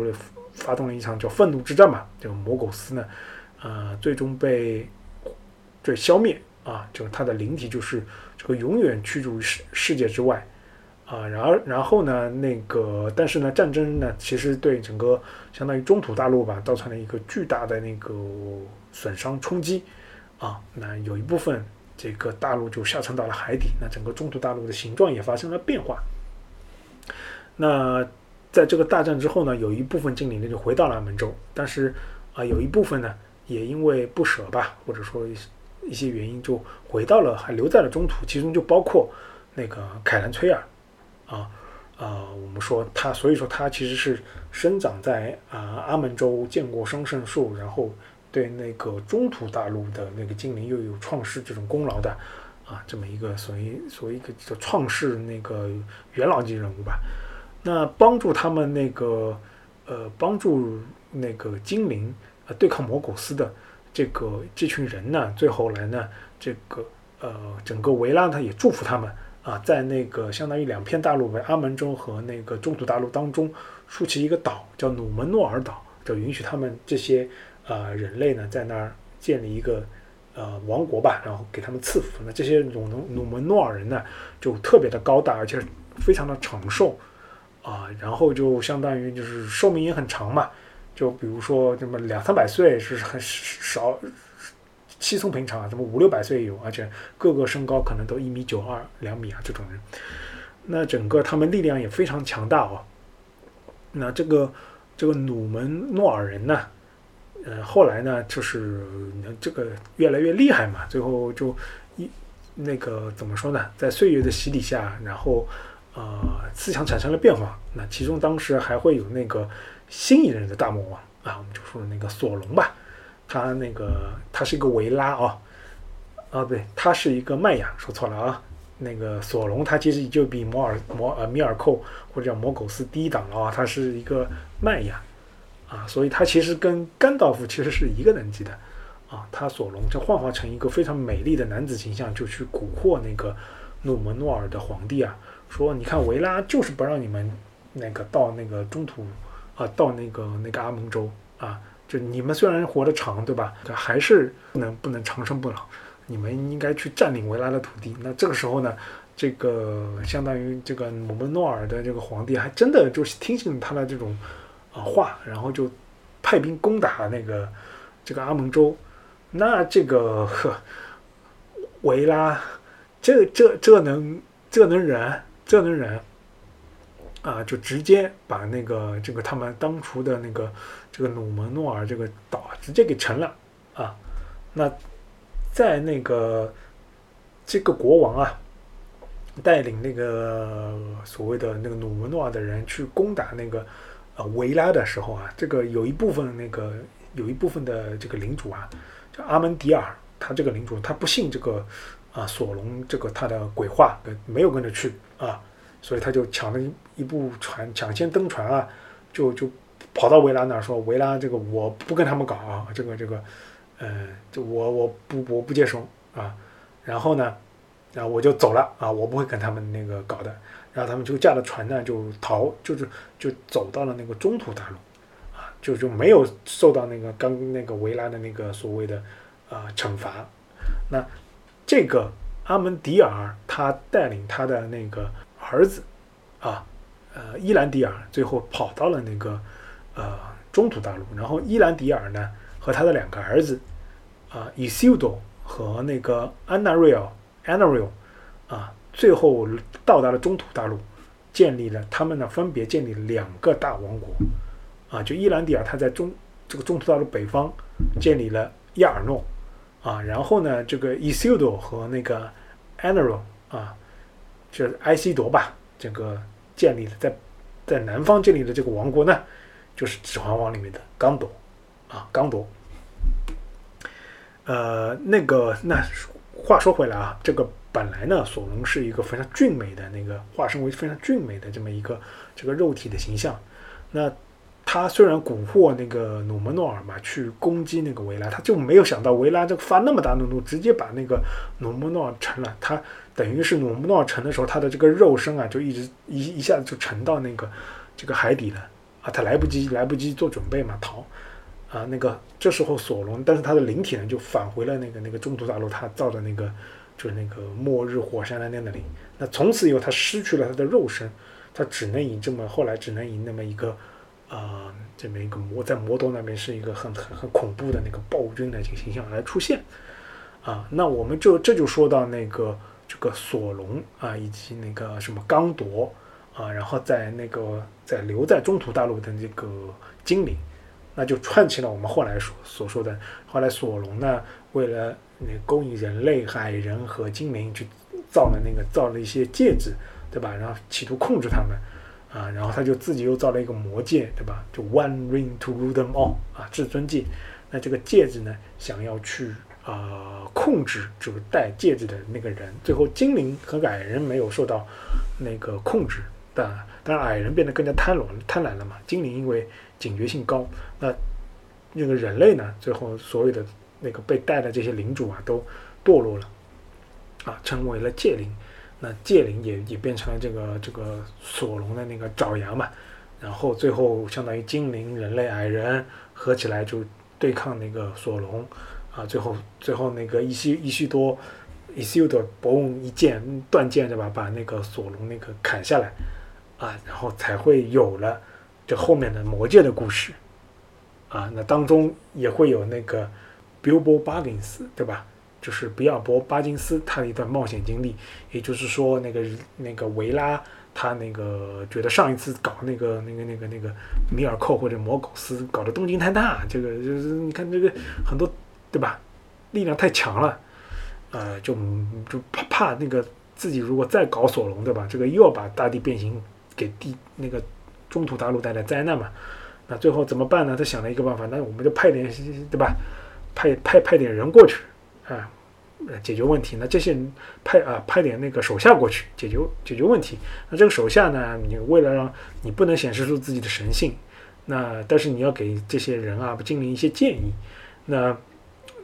发动了一场叫愤怒之战嘛，这个摩古斯呢，呃，最终被对消灭，啊，就是他的灵体就是这个永远驱逐于世世界之外。啊，然后然后呢，那个，但是呢，战争呢，其实对整个相当于中土大陆吧，造成了一个巨大的那个损伤冲击，啊，那有一部分这个大陆就下沉到了海底，那整个中土大陆的形状也发生了变化。那在这个大战之后呢，有一部分精灵呢就回到了门州，但是啊，有一部分呢也因为不舍吧，或者说一些原因就回到了，还留在了中土，其中就包括那个凯兰崔尔。啊，呃，我们说他，所以说他其实是生长在啊阿门州，见过双圣树，然后对那个中土大陆的那个精灵又有创世这种功劳的啊，这么一个所谓所谓一个叫创世那个元老级人物吧。那帮助他们那个呃帮助那个精灵呃对抗魔古斯的这个这群人呢，最后来呢，这个呃整个维拉他也祝福他们。啊，在那个相当于两片大陆为阿门州和那个中土大陆当中竖起一个岛，叫努门诺尔岛，就允许他们这些呃人类呢在那儿建立一个呃王国吧，然后给他们赐福。那这些努努努门诺尔人呢，就特别的高大，而且非常的长寿啊，然后就相当于就是寿命也很长嘛，就比如说这么两三百岁是很少。稀松平常啊，怎么五六百岁有，而且个个身高可能都一米九二、两米啊，这种人，那整个他们力量也非常强大哦。那这个这个努门诺尔人呢，呃，后来呢，就是这个越来越厉害嘛，最后就一那个怎么说呢，在岁月的洗礼下，然后呃，思想产生了变化。那其中当时还会有那个新一任的大魔王啊，我们就说那个索隆吧。他那个，他是一个维拉啊，啊，对，他是一个麦雅，说错了啊。那个索隆，他其实就比摩尔摩呃米尔寇或者叫摩苟斯低一档了啊，他是一个麦雅啊，所以他其实跟甘道夫其实是一个等级的啊。他索隆就幻化成一个非常美丽的男子形象，就去蛊惑那个努门诺尔的皇帝啊，说你看维拉就是不让你们那个到那个中土啊，到那个那个阿蒙州啊。就你们虽然活得长，对吧？可还是不能不能长生不老。你们应该去占领维拉的土地。那这个时候呢，这个相当于这个姆门诺尔的这个皇帝，还真的就是听信他的这种啊话，然后就派兵攻打那个这个阿蒙州。那这个呵维拉，这这这能这能忍？这能忍？啊，就直接把那个这个他们当初的那个这个努门诺尔这个岛直接给沉了啊。那在那个这个国王啊带领那个所谓的那个努门诺尔的人去攻打那个呃维拉的时候啊，这个有一部分那个有一部分的这个领主啊，叫阿门迪尔，他这个领主他不信这个啊索隆这个他的鬼话，没有跟着去啊。所以他就抢了一一部船，抢先登船啊，就就跑到维拉那儿说：“维拉，这个我不跟他们搞啊，这个这个，呃，就我我不我不接收啊。然后呢，然后我就走了啊，我不会跟他们那个搞的。然后他们就驾着船呢就逃，就是就走到了那个中土大陆啊，就就没有受到那个刚那个维拉的那个所谓的啊惩罚。那这个阿门迪尔他带领他的那个。儿子，啊，呃，伊兰迪尔最后跑到了那个呃中土大陆，然后伊兰迪尔呢和他的两个儿子，啊，伊西多和那个安娜瑞尔安纳瑞尔，啊，最后到达了中土大陆，建立了他们呢分别建立了两个大王国，啊，就伊兰迪尔他在中这个中土大陆北方建立了亚尔诺，啊，然后呢这个伊西多和那个安纳瑞尔，啊。就是埃西铎吧，这个建立的在在南方建立的这个王国呢，就是《指环王》里面的刚铎啊，刚铎。呃，那个那话说回来啊，这个本来呢，索隆是一个非常俊美的那个化身为非常俊美的这么一个这个肉体的形象。那他虽然蛊惑那个努门诺尔嘛，去攻击那个维拉，他就没有想到维拉就发那么大的怒，直接把那个努门诺尔沉了。他等于是努门诺尔沉的时候，他的这个肉身啊，就一直一一下子就沉到那个这个海底了啊，他来不及来不及做准备嘛，逃啊。那个这时候索隆，但是他的灵体呢，就返回了那个那个中途大陆，他造的那个就是那个末日火山的那里。那从此以后，他失去了他的肉身，他只能以这么后来只能以那么一个。啊，这么一个魔在魔都那边是一个很很很恐怖的那个暴君的这个形象来出现，啊，那我们就这就说到那个这个索隆啊，以及那个什么刚铎啊，然后在那个在留在中土大陆的这个精灵，那就串起了我们后来所所说的，后来索隆呢，为了那勾引人类、海人和精灵，去造了那个造了一些戒指，对吧？然后企图控制他们。啊，然后他就自己又造了一个魔戒，对吧？就 One Ring to rule them all 啊，至尊戒。那这个戒指呢，想要去啊控制这个戴戒指的那个人。最后精灵和矮人没有受到那个控制，但当然矮人变得更加贪婪贪婪了嘛。精灵因为警觉性高，那那个人类呢，最后所有的那个被带的这些领主啊，都堕落了，啊，成为了戒灵。那戒灵也也变成了这个这个索隆的那个爪牙嘛，然后最后相当于精灵、人类、矮人合起来就对抗那个索隆，啊，最后最后那个伊西伊西多伊西多嘣一剑断剑对吧，把那个索隆那个砍下来，啊，然后才会有了这后面的魔戒的故事，啊，那当中也会有那个 Bilbo Baggins 对吧？就是比尔博·巴金斯他的一段冒险经历，也就是说，那个那个维拉他那个觉得上一次搞那个那个那个那个米尔寇或者魔苟斯搞得动静太大，这个就是你看这个很多对吧，力量太强了，呃，就就怕怕那个自己如果再搞索隆对吧，这个又要把大地变形给地那个中土大陆带来灾难嘛，那最后怎么办呢？他想了一个办法，那我们就派点对吧，派派派点人过去啊。解决问题。那这些人派啊，派点那个手下过去解决解决问题。那这个手下呢，你为了让你不能显示出自己的神性，那但是你要给这些人啊精灵一些建议。那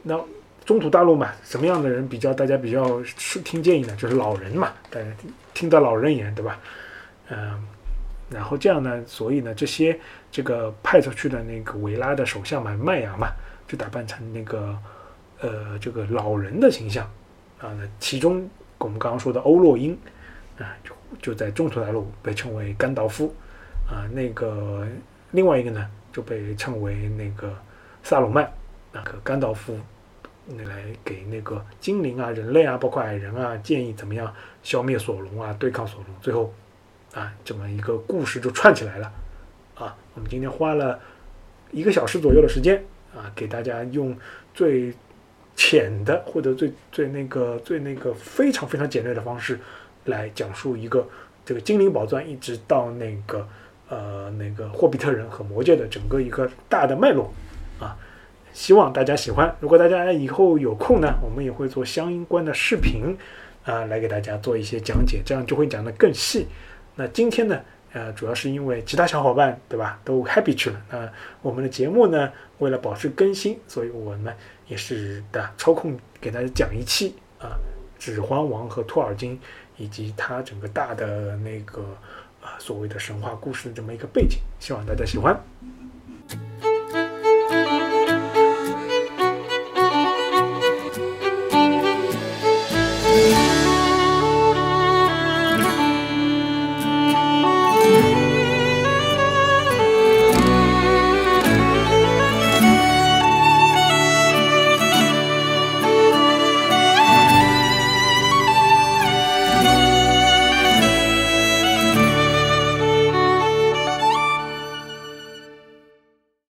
那中土大陆嘛，什么样的人比较大家比较是听建议呢？就是老人嘛，大家听到老人言，对吧？嗯，然后这样呢，所以呢，这些这个派出去的那个维拉的手下嘛，麦芽嘛，就打扮成那个。呃，这个老人的形象啊，那其中我们刚刚说的欧洛因啊，就就在中土大陆被称为甘道夫啊，那个另外一个呢就被称为那个萨鲁曼，那个甘道夫来给那个精灵啊、人类啊、包括矮人啊建议怎么样消灭索隆啊、对抗索隆，最后啊这么一个故事就串起来了啊。我们今天花了一个小时左右的时间啊，给大家用最。浅的或者最最那个最那个非常非常简略的方式，来讲述一个这个精灵宝钻，一直到那个呃那个霍比特人和魔戒的整个一个大的脉络，希望大家喜欢。如果大家以后有空呢，我们也会做相关的视频啊，来给大家做一些讲解，这样就会讲得更细。那今天呢？呃，主要是因为其他小伙伴对吧都 happy 去了，那我们的节目呢，为了保持更新，所以我们也是的抽空给大家讲一期啊，《指环王》和托尔金以及他整个大的那个啊所谓的神话故事的这么一个背景，希望大家喜欢。